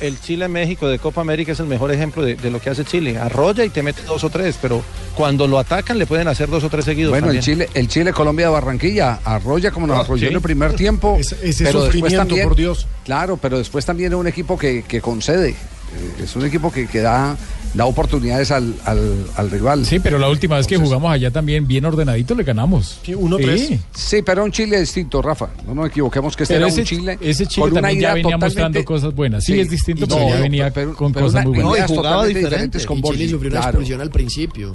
El Chile-México de Copa América es el mejor ejemplo de, de lo que hace Chile. Arrolla y te mete dos o tres, pero cuando lo atacan le pueden hacer dos o tres seguidos. Bueno, el también. Chile, el Chile Colombia de Barranquilla arrolla como nos Ah, arrolló sí. en el primer tiempo. Ese- ese pero después sufrimiento, también, por Dios. Claro, pero después también es un equipo que, que concede. Eh, Es un equipo que, que da, da oportunidades al, al, al rival. Sí, pero la última vez que jugamos allá también bien ordenadito le ganamos. Sí, Sí. Sí, pero un Chile distinto, Rafa. No nos equivoquemos que este Pero era ese, un Chile. ese Chile con una también ya venía mostrando totalmente- cosas buenas. Sí, Sí, es distinto, y pero no, ya venía pero- con pero cosas una- muy buenas. ideas totalmente diferentes con Y Chile sufrió una claro. expulsión al principio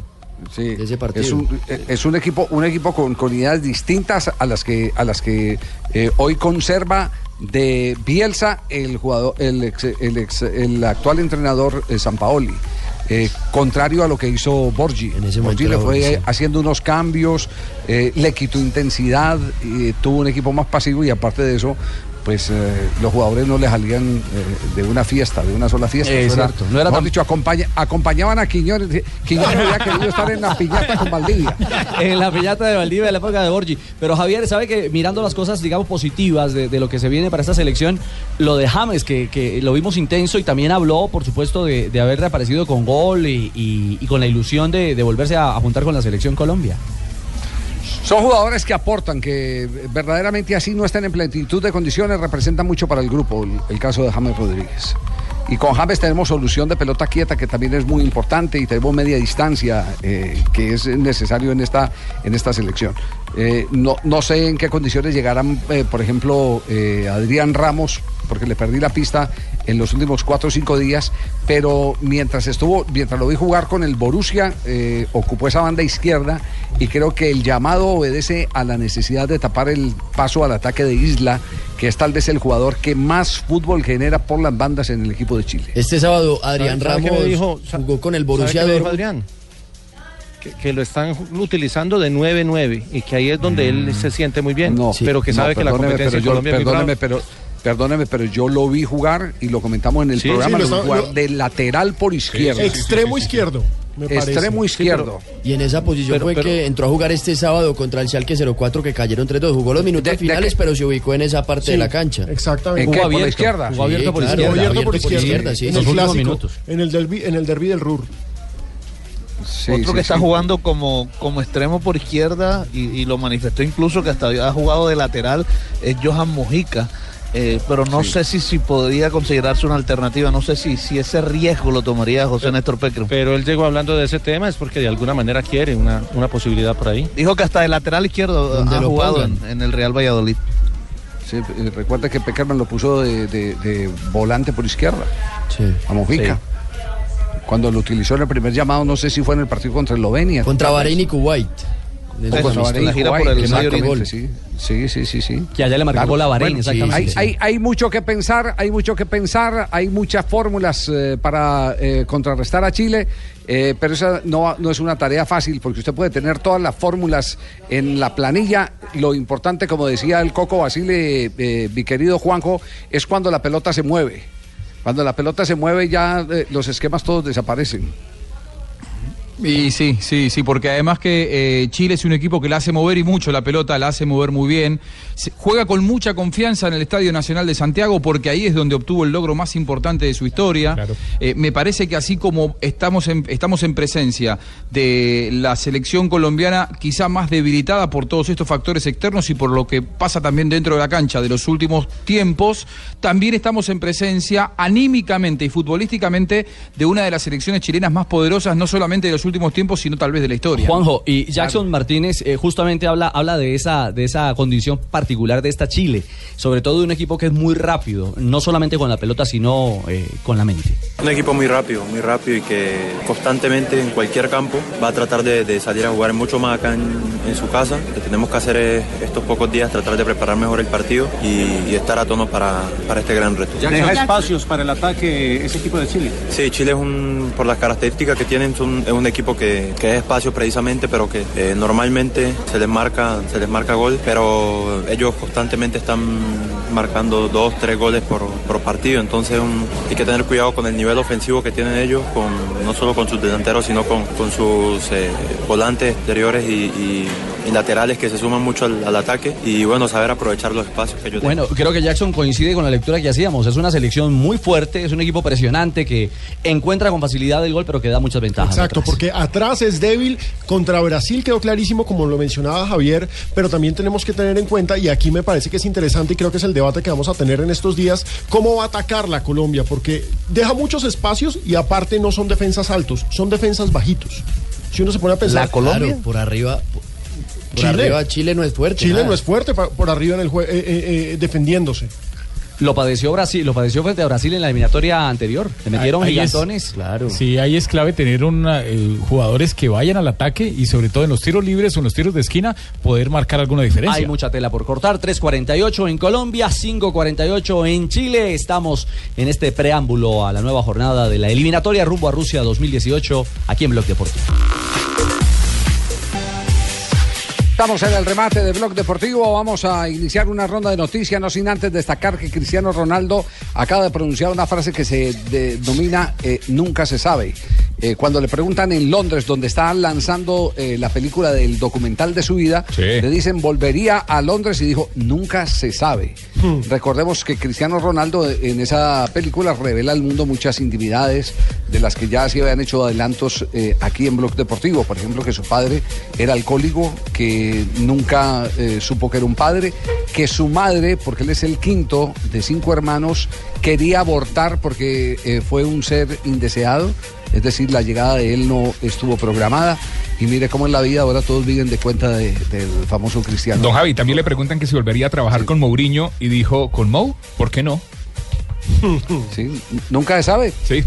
Sí, de ese partido. Es un, es un equipo, un equipo con, con ideas distintas a las que, a las que eh, hoy conserva de Bielsa el jugador, el, ex- el, ex- el actual entrenador eh, Sampaoli. Eh, contrario a lo que hizo Borgi. momento Borgi le fue eh, sí. haciendo unos cambios, eh, le quitó intensidad, tuvo un equipo más pasivo y aparte de eso, pues eh, los jugadores no le salían eh, de una fiesta, de una sola fiesta. Era- cierto, no era tan- dicho, acompaña- acompañaban a Quiñones. Quiñones había querido estar en la piñata con Valdivia. en la piñata de Valdivia de la época de Borgi. Pero Javier, sabe que mirando las cosas, digamos, positivas de, de lo que se viene para esta selección, lo de James, que, que lo vimos intenso y también habló, por supuesto, de, de haber reaparecido con gol y, y- y con la ilusión de, de volverse a, a juntar con la selección Colombia. Son jugadores que aportan, que verdaderamente así no están en plenitud de condiciones, representan mucho para el grupo, el, caso de James Rodríguez. Y con James tenemos solución de pelota quieta, que también es muy importante, y tenemos media distancia, eh, que es necesario en esta, en esta selección. Eh, no, no sé en qué condiciones llegarán, eh, por ejemplo, Adrián Ramos, porque le perdí la pista en los últimos cuatro o cinco días, pero mientras estuvo, mientras lo vi jugar con el Borussia, eh, ocupó esa banda izquierda y creo que el llamado obedece a la necesidad de tapar el paso al ataque de Isla, que es tal vez el jugador que más fútbol genera por las bandas en el equipo de Chile. Este sábado Adrián ¿Sabe- sabe qué Ramos dijo? jugó con el ¿Sabe Borussia qué me dijo Dortmund. Adrián? Que, lo están utilizando de 9-9 y que ahí es donde él se siente muy bien. No, pero que no, sabe que la competencia pero en yo- Colombia perdóneme, pero Perdóneme, pero yo lo vi jugar y lo comentamos en el Sí, programa. sí, lo lo jugar lo- de lateral por izquierda. Extremo izquierdo. me parece. Extremo izquierdo. Y en esa posición Pero- fue pero- que entró a jugar este sábado contra el Schalke 04 que cayeron 3-2. Jugó los minutos De- finales, pero se ubicó en esa parte Sí, de la cancha. Exactamente. ¿En qué? ¿Por la izquierda? Sí, Jugó abierto por izquierda. abierto Abierto por izquierda, sí, en el Los últimos clásico, minutos. en el derby, en el derby del Ruhr. Otro que está jugando como, como extremo por izquierda y, y lo manifestó incluso que hasta ha jugado de lateral es Johan Mojica. Eh, pero no sé si, si podría considerarse una alternativa, no sé si, si ese riesgo lo tomaría José Néstor Peckerman. Pero él llegó hablando de ese tema, es porque de alguna manera quiere una, una posibilidad por ahí. Dijo que hasta de lateral izquierdo ha lo jugado en, el Real Valladolid. Sí, eh, recuerda que Peckerman lo puso de, de- de volante por izquierda. A Mojica. Cuando lo utilizó en el primer llamado, no sé si fue en el partido contra Eslovenia. Contra Bahrein y Kuwait. Exactamente, Gol. sí. Sí, sí, sí, sí. Que allá le marcó gol a Bahrein, exactamente. Hay, Sí. hay- hay mucho que pensar, hay mucho que pensar, hay muchas fórmulas eh, para eh, contrarrestar a Chile, eh, pero esa no, no es una tarea fácil porque usted puede tener todas las fórmulas en la planilla. Lo importante, como decía el Coco Basile, eh, mi querido Juanjo, es cuando la pelota se mueve. Cuando la pelota se mueve ya eh, los esquemas todos desaparecen. Y sí, sí, sí, porque además que eh, Chile es un equipo que la hace mover y mucho la pelota, la hace mover muy bien. Se- juega con mucha confianza en el Estadio Nacional de Santiago porque ahí es donde obtuvo el logro más importante de su historia. Eh, me parece que así como estamos en, estamos en presencia de la selección colombiana, quizá más debilitada por todos estos factores externos y por lo que pasa también dentro de la cancha de los últimos tiempos, también estamos en presencia anímicamente y futbolísticamente de una de las selecciones chilenas más poderosas, no solamente de los últimos tiempos, sino tal vez de la historia. Juanjo, y Jackson Martínez eh, justamente habla, habla de, esa, de esa condición particular de esta Chile, sobre todo de un equipo que es muy rápido, no solamente con la pelota, sino eh, con la mente. Un equipo muy rápido, muy rápido y que constantemente en cualquier campo va a tratar de, de salir a jugar mucho más acá en, en su casa. Lo que tenemos que hacer es estos pocos días tratar de preparar mejor el partido y, y estar a tono para, para este gran reto. ¿Deja espacios para el ataque ese equipo de Chile? Sí, Chile es un, por las características que tienen, son- es un equipo que, que es espacio precisamente, pero que eh, normalmente se les marca, se les marca gol, pero ellos constantemente están marcando dos, tres goles por, por partido, entonces un- hay que tener cuidado con el nivel ofensivo que tienen ellos, con, no solo con sus delanteros, sino con, con sus eh, volantes exteriores y, y- y laterales que se suman mucho al, al ataque y bueno, saber aprovechar los espacios que ellos tienen. Bueno, creo que Jackson coincide con la lectura que hacíamos. Es una selección muy fuerte, es un equipo presionante que encuentra con facilidad el gol, pero que da muchas ventajas. Exacto, porque atrás es débil. Contra Brasil quedó clarísimo, como lo mencionaba Javier, pero también tenemos que tener en cuenta, y aquí me parece que es interesante y creo que es el debate que vamos a tener en estos días, cómo va a atacar la Colombia, porque deja muchos espacios y aparte no son defensas altos, son defensas bajitos. Si uno se pone a pensar... Claro, por arriba. Por, Chile. arriba Chile no es fuerte. Chile nada. no es fuerte por arriba en el eh, eh, eh, defendiéndose. Lo padeció Brasil, lo padeció frente a Brasil en la eliminatoria anterior. Le metieron Ahí es- gigantones. Claro. Sí, ahí es clave tener una, eh, jugadores que vayan al ataque y sobre todo en los tiros libres o en los tiros de esquina poder marcar alguna diferencia. Hay mucha tela por cortar. 3.48 en Colombia, 5.48 en Chile. Estamos en este preámbulo a la nueva jornada de la eliminatoria rumbo a Rusia 2018 aquí en Blog Deportivo. Estamos en el remate de Blog Deportivo. Vamos a iniciar una ronda de noticias, no sin antes destacar que Cristiano Ronaldo acaba de pronunciar una frase que se denomina eh, nunca se sabe. Eh, cuando le preguntan en Londres, donde está lanzando eh, la película del documental de su vida, le dicen volvería a Londres y dijo nunca se sabe. Recordemos que Cristiano Ronaldo eh, en esa película revela al mundo muchas intimidades de las que ya se habían hecho adelantos eh, aquí en Blog Deportivo. Por ejemplo, que su padre era alcohólico, que nunca eh, supo que era un padre, que su madre, porque él es el quinto de cinco hermanos, quería abortar porque fue un ser indeseado. Es decir, la llegada de él no estuvo programada. Y mire cómo en la vida ahora todos viven de cuenta de- del famoso Cristiano. Don Javi, también le preguntan que si volvería a trabajar con Mourinho y dijo, ¿con Mou? ¿Por qué no? Sí, nunca se sabe. Sí.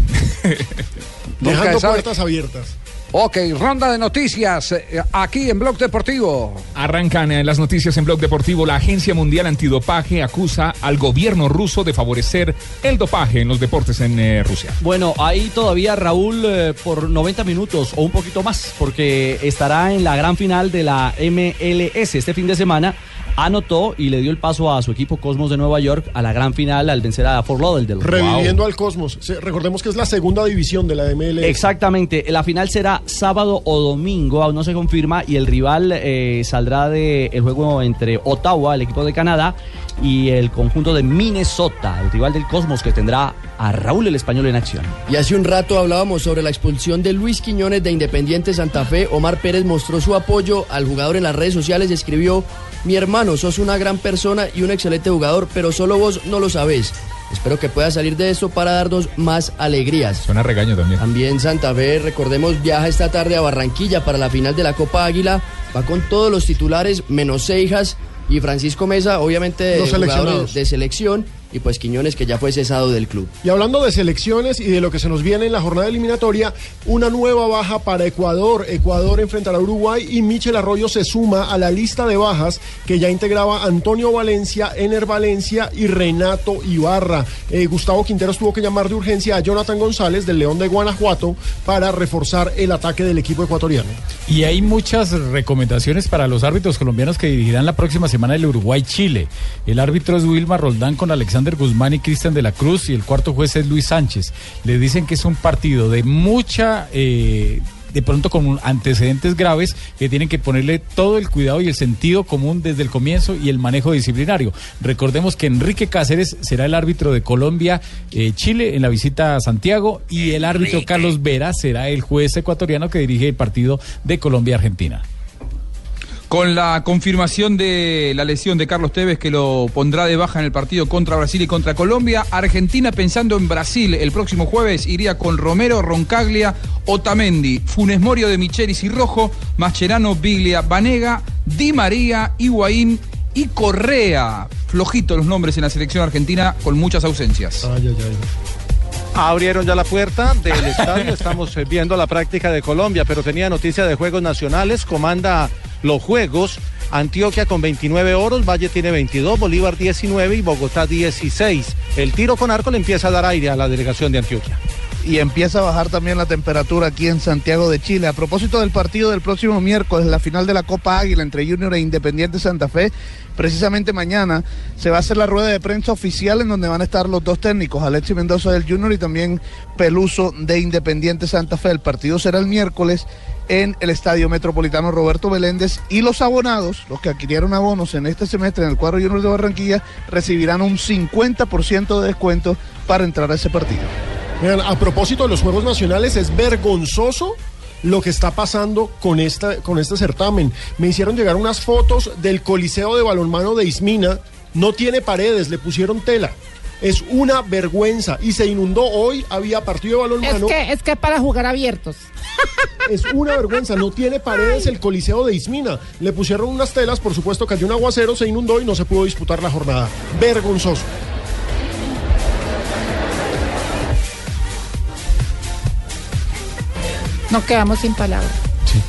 Nunca Dejando se sabe. puertas abiertas. Ok, ronda de noticias eh, aquí en Blog Deportivo. Arrancan en las noticias en Blog Deportivo. La Agencia Mundial Antidopaje acusa al gobierno ruso de favorecer el dopaje en los deportes en eh, Rusia. Bueno, ahí todavía Raúl eh, por 90 minutos o un poquito más, porque estará en la gran final de la MLS este fin de semana anotó y le dio el paso a su equipo Cosmos de Nueva York a la gran final al vencer a Fort Lauderdale. Reviviendo al Cosmos. Recordemos que es la segunda división de la MLS. Exactamente, la final será sábado o domingo, aún no se confirma, y el rival eh, saldrá del juego entre Ottawa, el equipo de Canadá, y el conjunto de Minnesota, el rival del Cosmos que tendrá a Raúl el Español en acción. Y hace un rato hablábamos sobre la expulsión de Luis Quiñones de Independiente Santa Fe. Omar Pérez mostró su apoyo al jugador en las redes sociales y escribió, mi hermano, sos una gran persona y un excelente jugador, pero solo vos no lo sabés. Espero que pueda salir de esto para darnos más alegrías. Suena regaño también. También Santa Fe, recordemos, viaja esta tarde a Barranquilla para la final de la Copa Águila. Va con todos los titulares, menos Seijas y Francisco Mesa, obviamente Los de selección. Y pues Quiñones, que ya fue cesado del club. Y hablando de selecciones y de lo que se nos viene en la jornada eliminatoria, una nueva baja para Ecuador. Ecuador enfrentará a Uruguay y Michel Arroyo se suma a la lista de bajas que ya integraba Antonio Valencia, Ener Valencia y Renato Ibarra. Eh, Gustavo Quinteros tuvo que llamar de urgencia a Jonathan González del León de Guanajuato para reforzar el ataque del equipo ecuatoriano. Y hay muchas recomendaciones para los árbitros colombianos que dirigirán la próxima semana el Uruguay-Chile. El árbitro es Wilma Roldán con Alexander Guzmán y Cristian de la Cruz y el cuarto juez es Luis Sánchez. Le dicen que es un partido de mucha... eh, de pronto con antecedentes graves que tienen que ponerle todo el cuidado y el sentido común desde el comienzo y el manejo disciplinario. Recordemos que Enrique Cáceres será el árbitro de Colombia, eh, Chile en la visita a Santiago y el árbitro Carlos Vera será el juez ecuatoriano que dirige el partido de Colombia-Argentina. Con la confirmación de la lesión de Carlos Tevez que lo pondrá de baja en el partido contra Brasil y contra Colombia, Argentina pensando en Brasil el próximo jueves iría con Romero, Roncaglia, Otamendi, Funes Morio de Michelis y Rojo, Mascherano, Biglia, Vanega, Di María, Higuaín y Correa. Flojito los nombres en la selección argentina con muchas ausencias. Abrieron ya la puerta del estadio, estamos eh, viendo la práctica de Colombia, pero tenía noticia de Juegos Nacionales, comanda los Juegos, Antioquia con 29 oros, Valle tiene 22, Bolívar 19 y Bogotá 16. El tiro con arco le empieza a dar aire a la delegación de Antioquia. Y empieza a bajar también la temperatura aquí en Santiago de Chile. A propósito del partido del próximo miércoles, la final de la Copa Águila entre Junior e Independiente Santa Fe, precisamente mañana se va a hacer la rueda de prensa oficial en donde van a estar los dos técnicos, Alexis Mendoza del Junior y también Peluso de Independiente Santa Fe. El partido será el miércoles en el Estadio Metropolitano Roberto Beléndez y los abonados, los que adquirieron abonos en este semestre en el cuadro Junior de Barranquilla, recibirán un 50% de descuento para entrar a ese partido. Vean, a propósito de los Juegos Nacionales, es vergonzoso lo que está pasando con, esta, con este certamen. Me hicieron llegar unas fotos del Coliseo de Balonmano de Ismina. No tiene paredes, le pusieron tela. Es una vergüenza. Y se inundó hoy, había partido de Es balonmano. que, es que para jugar abiertos. Es una vergüenza, no tiene paredes el Coliseo de Ismina. Le pusieron unas telas, por supuesto cayó un aguacero, se inundó y no se pudo disputar la jornada. Vergonzoso. Nos quedamos sin palabras.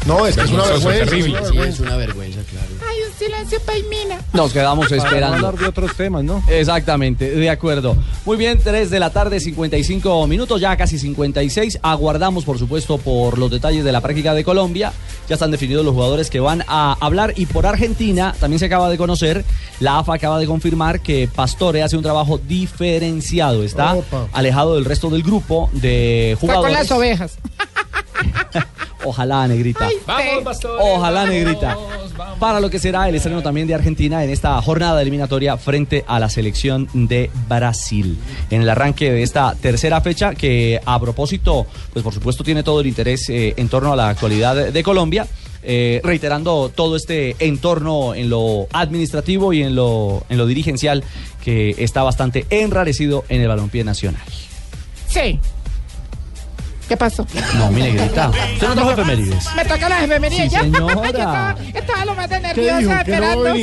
No, es que es una vergüenza. terrible. es una Sí, vergüenza. es una vergüenza, claro. Ay, un silencio paimina. Nos quedamos esperando. hablar de otros temas, ¿no? Exactamente, de acuerdo. Muy bien, 3 de la tarde, 55 minutos, ya casi 56. Aguardamos, por supuesto, por los detalles de la práctica de Colombia. Ya están definidos los jugadores que van a hablar. Y por Argentina, también se acaba de conocer, la AFA acaba de confirmar que Pastore hace un trabajo diferenciado. Está Opa. alejado del resto del grupo de Está con jugadores. las ovejas. Ojalá, negrita. Vamos, Ojalá, negrita. Para lo que será el estreno también de Argentina en esta jornada eliminatoria frente a la selección de Brasil. En el arranque de esta tercera fecha, que a propósito, pues por supuesto tiene todo el interés eh, en torno a la actualidad de Colombia. eh, reiterando todo este entorno en lo administrativo y en lo, en lo dirigencial que está bastante enrarecido en el balompié nacional. Sí. ¿Qué pasó? No, mi negrita. Usted no trajo efemérides. Me toca la efemérides Sí, señora. Yo estaba, estaba lo más de nerviosa ¿Que no va a esperando.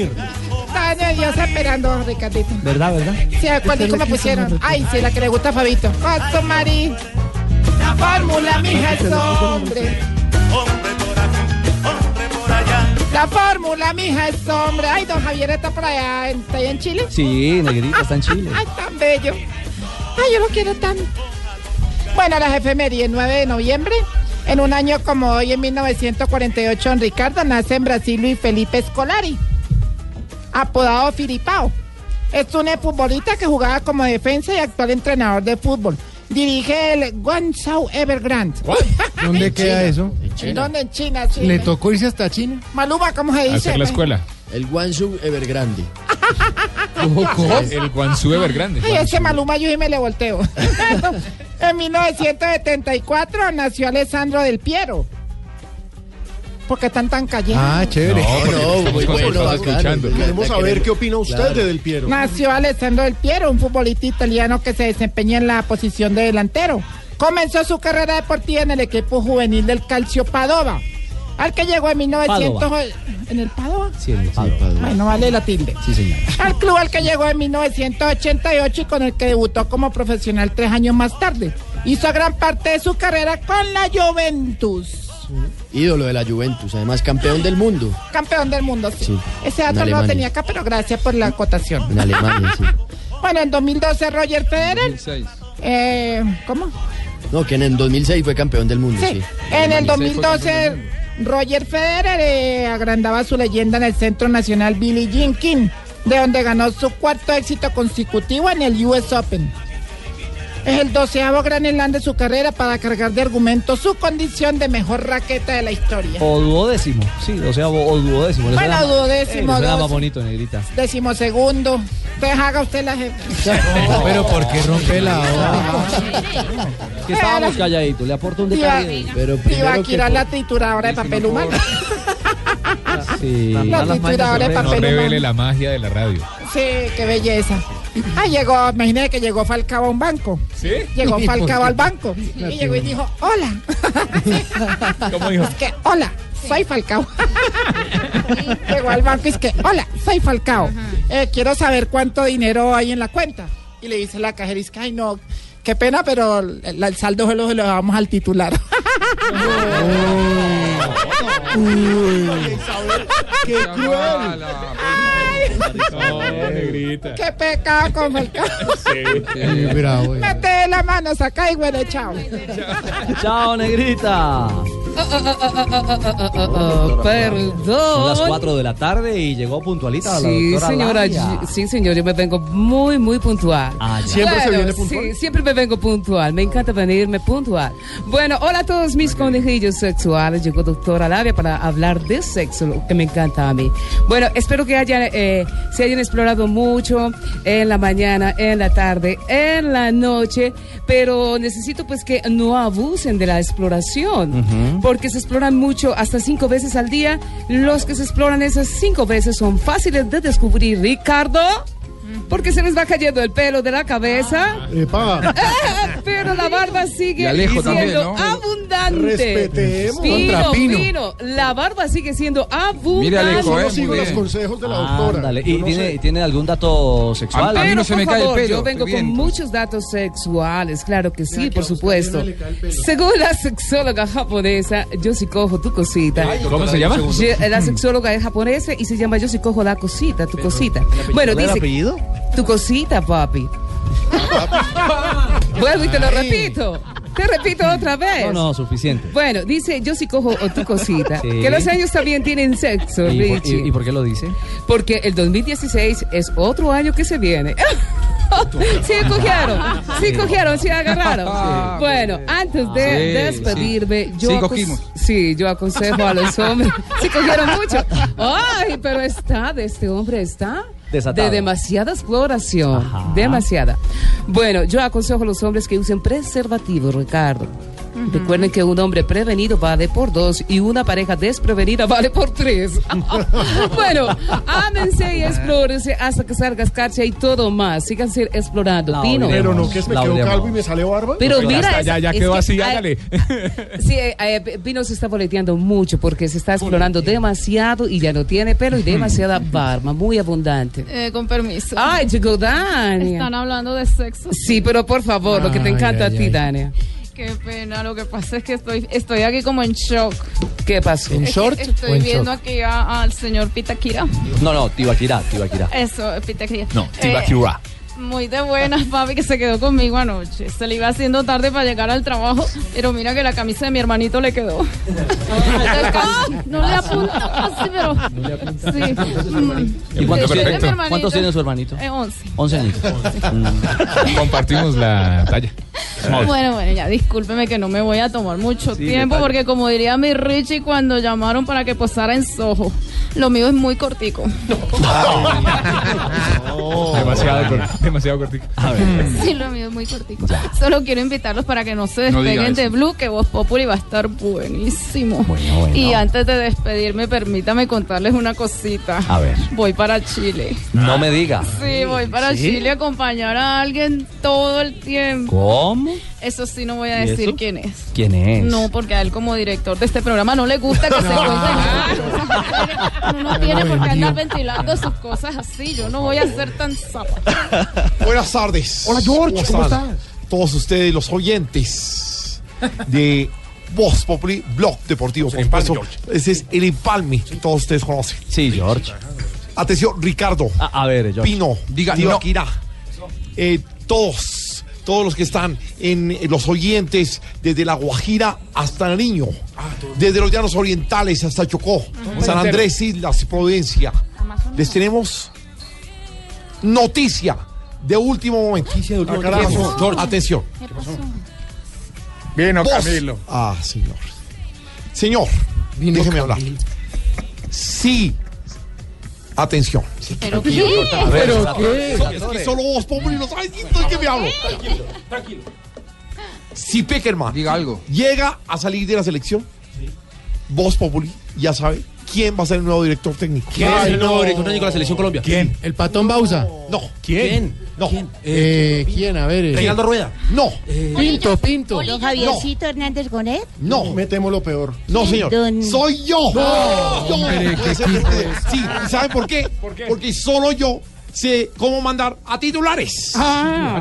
estaba nerviosa esperando, Ricardito. ¿Verdad, verdad? Sí, cuando me pusieron. Ay, sí, la que le gusta a Fabito. Paso, Mari. La fórmula, mija, es hombre. La fórmula, mija, es hombre. Ay, don Javier está por allá, está allá en Chile. Sí, negrita, está en Chile. Ay, tan bello. Ay, yo lo quiero tanto. Bueno, las efemérides, 9 de noviembre. En un año como hoy, en 1948, en Ricardo nace en Brasil Luis Felipe Scolari. apodado Filipao. Es un futbolista que jugaba como defensa y actual entrenador de fútbol. Dirige el Guangzhou Evergrande. ¿Dónde queda eso? ¿En dónde? En China, sí. ¿Le tocó irse hasta China? Maluma, ¿cómo se dice? El Guangzhou Evergrande. El Guangzhou Evergrande. Ay, ese Maluma yo y me le volteo. en 1974 nació Alessandro Del Piero. Porque están tan callados. Ah, chévere. No, muy bueno, escuchando. Queremos saber qué opina usted Claro. de Del Piero. Nació Alessandro Del Piero, un futbolista italiano que se desempeña en la posición de delantero. Comenzó su carrera deportiva en el equipo juvenil del Calcio Padova, al que llegó en 1900... Padova. ¿En el Padova? Sí, el Padova. Ay, no vale la tilde. Sí, señor. Al club al que llegó en 1988 y con el que debutó como profesional tres años más tarde. Hizo gran parte de su carrera con la Juventus. Ídolo de la Juventus, además campeón del mundo. Campeón del mundo, sí. Sí, Ese en dato no lo tenía acá, pero gracias por la acotación. En Alemania, sí. Bueno, en 2012 Roger Federer. Eh, ¿Cómo? No, que en el 2006 fue campeón del mundo, sí. Sí. En el 2012 Roger Federer eh, agrandaba su leyenda en el Centro Nacional Billie Jean King, de donde ganó su cuarto éxito consecutivo en el US Open. Es el doceavo gran slam de su carrera para cargar de argumento su condición de mejor raqueta de la historia. O duodécimo, sí, o sea, o duodécimo. Bueno, suena- duodécimo, eh, más bonito, negrita. Decimosegundo. Entonces haga usted la jefa. Pero ¿por qué rompe la Que estábamos calladitos, le aporto un Iba, detalle. iba a quitar la trituradora de papel humano. Sí. La trituradora de No papel revele humano. la magia de la radio. Sí, qué belleza. Ah, llegó, imagínate que llegó Falcao a un banco. ¿Sí? Llegó ¿Y por Falcao al banco. Y llegó y dijo, hola. ¿Cómo dijo? Es que, hola, soy Falcao. llegó al banco y es que, hola, soy Falcao. Eh, quiero saber cuánto dinero hay en la cuenta. Y le dice la cajera, y es que, ay, no, qué pena, pero el, el saldo se lo, se lo damos al titular. ¡Qué cruel! No, negrita. qué pecado con Falcao. Sí. bravo. Mete la mano, saca y huele, chao. Chao, negrita. Perdón. Son las 4 de la tarde y llegó puntualita la Sí, doctora señora, sí, señor, yo me vengo muy, muy puntual. Ah. ¿Siempre se viene puntual? Sí, siempre me vengo puntual. Me encanta venirme puntual. Bueno, hola a todos mis conejillos sexuales. Llegó doctora Labia para hablar de sexo, lo que me encanta a mí. Bueno, espero que hayan, eh, se hayan explorado mucho en la mañana, en la tarde, en la noche, pero necesito pues que no abusen de la exploración, porque se exploran mucho, hasta cinco veces al día. Los que se exploran esas cinco veces son fáciles de descubrir. Ricardo. Porque se les va cayendo el pelo de la cabeza. Epa. Pero la barba sigue siendo también, ¿no? abundante. Respetemos. Pino, Pino. Pino, la barba sigue siendo abundante. Mira, Alejo, Yo eh, no sigo los consejos de la doctora. Ándale. Yo ¿Y no tiene, sé. tiene algún dato sexual? A mí no se por me cae el favor, pelo, Yo vengo con muchos datos sexuales, claro que sí, por supuesto. Según la sexóloga japonesa, yo sí cojo tu cosita. ¿Cómo se llama? Ye- La sexóloga es japonesa y se llama Yo sí cojo la cosita, tu cosita. Bueno, ¿Cuál es el dice, apellido? Tu cosita, papi. Vuelvo y te lo repito. Te repito otra vez. No, no, suficiente. Bueno, dice, yo sí cojo o tu cosita. Sí. Que los años también tienen sexo, ¿Y por, Richie. y- y por qué lo dice? Porque el 2016 es otro año que se viene. sí cogieron, sí cogieron, sí agarraron. Bueno, antes de Sí, despedirme, yo Sí, acon- cogimos. sí, yo aconsejo a los hombres. Sí cogieron mucho. Ay, pero está de este hombre está Desatado. de demasiada exploración, Ajá. demasiada. Bueno, yo aconsejo a los hombres que usen preservativo, Ricardo. Recuerden que un hombre prevenido vale por dos y una pareja desprevenida vale por tres. bueno, ámense y explórense hasta que salga escarcha y todo más. Síganse explorando. La Pino. Pero no, que es me La quedo olemos. calvo y me sale barba. Pero Ya mira, está, ya, ya es quedó que así, hágale. Sí, eh, eh, Pino se está boleteando mucho porque se está explorando demasiado y ya no tiene pelo y demasiada barba, muy abundante. Eh, con permiso. Ay, llegó Dania. Están hablando de sexo. Sí, pero por favor, lo que te encanta ay, a ti, ay. Dania. Qué pena, lo que pasa es que estoy, estoy aquí como en shock. ¿Qué pasó? ¿En Es que short Estoy o en viendo short? aquí a- al señor Pitakira. No, no, Tibaquirá, Tibaquirá. Eso, Pitakira. No, Eh, Tibaquirá. Muy de buenas, papi, que se quedó conmigo anoche. Se le iba haciendo tarde para llegar al trabajo, pero mira que la camisa de mi hermanito le quedó. No le apunta así, pero... Sí. ¿Y cuántos, Sí, tiene, de mi hermanito. cuántos tiene su hermanito? Eh, once. 11 añitos. Compartimos la talla. Bueno, bueno, ya discúlpeme que no me voy a tomar mucho Sí, tiempo porque como diría mi Richie cuando llamaron para que posara en Soho, lo mío es muy cortico. Demasiado, cor- demasiado cortico. A Sí, lo mío es muy cortico. Solo quiero invitarlos para que no se No despeguen de. Blue, que Voz Populi va a estar buenísimo. bueno. Y antes de despedirme, permítame contarles una cosita. A ver. Voy para Chile. No me diga. Sí, voy para ¿Sí? Chile a acompañar a alguien todo el tiempo. ¿Cómo? Eso sí, no voy a ¿Y decir eso? quién es. ¿Quién es? No, porque a él como director de este programa no le gusta que se cuenten. Uno no tiene por qué andar ventilando sus cosas así. Yo no voy a ser tan zapa. Buenas tardes. Hola, George, ¿cómo estás? Todos ustedes, los oyentes de Voz Populi, Blog Deportivo, por supuesto. Ese es el empalme que todos ustedes conocen. Sí, George. Atención, Ricardo. A, a ver, George. Pino, Diga, no. Eh, todos, todos los que están en los oyentes, desde La Guajira hasta Nariño, desde los llanos orientales hasta Chocó, San Andrés, Islas, Providencia. Les tenemos noticia de último momento. Noticia de último Ah, momento. Atención. Vos- Camilo. Ah, señor. Señor, déjeme hablar. Sí. Atención. ¿Pero qué? ¿Pero qué? Es que solo vos, Populi, lo sabes. ¿De qué me hablo? Tranquilo. Si Peckerman Diga algo. llega a salir de la selección, vos, Populi, ya sabe quién va a ser el nuevo director técnico. ¿Quién es el nuevo director técnico de la selección Colombia? ¿Quién? ¿El Patón Bausa? No. ¿Quién? No. Eh, ¿Quién? A ver. eh. Reinaldo Rueda. No. Pinto, Pinto. ¿Don Javiercito Hernández Gonet? No. Me temo lo peor. No, señor. Don- Soy yo. No, Sí, ¿y ¿saben por qué? Porque solo yo sé cómo mandar a titulares. Ah.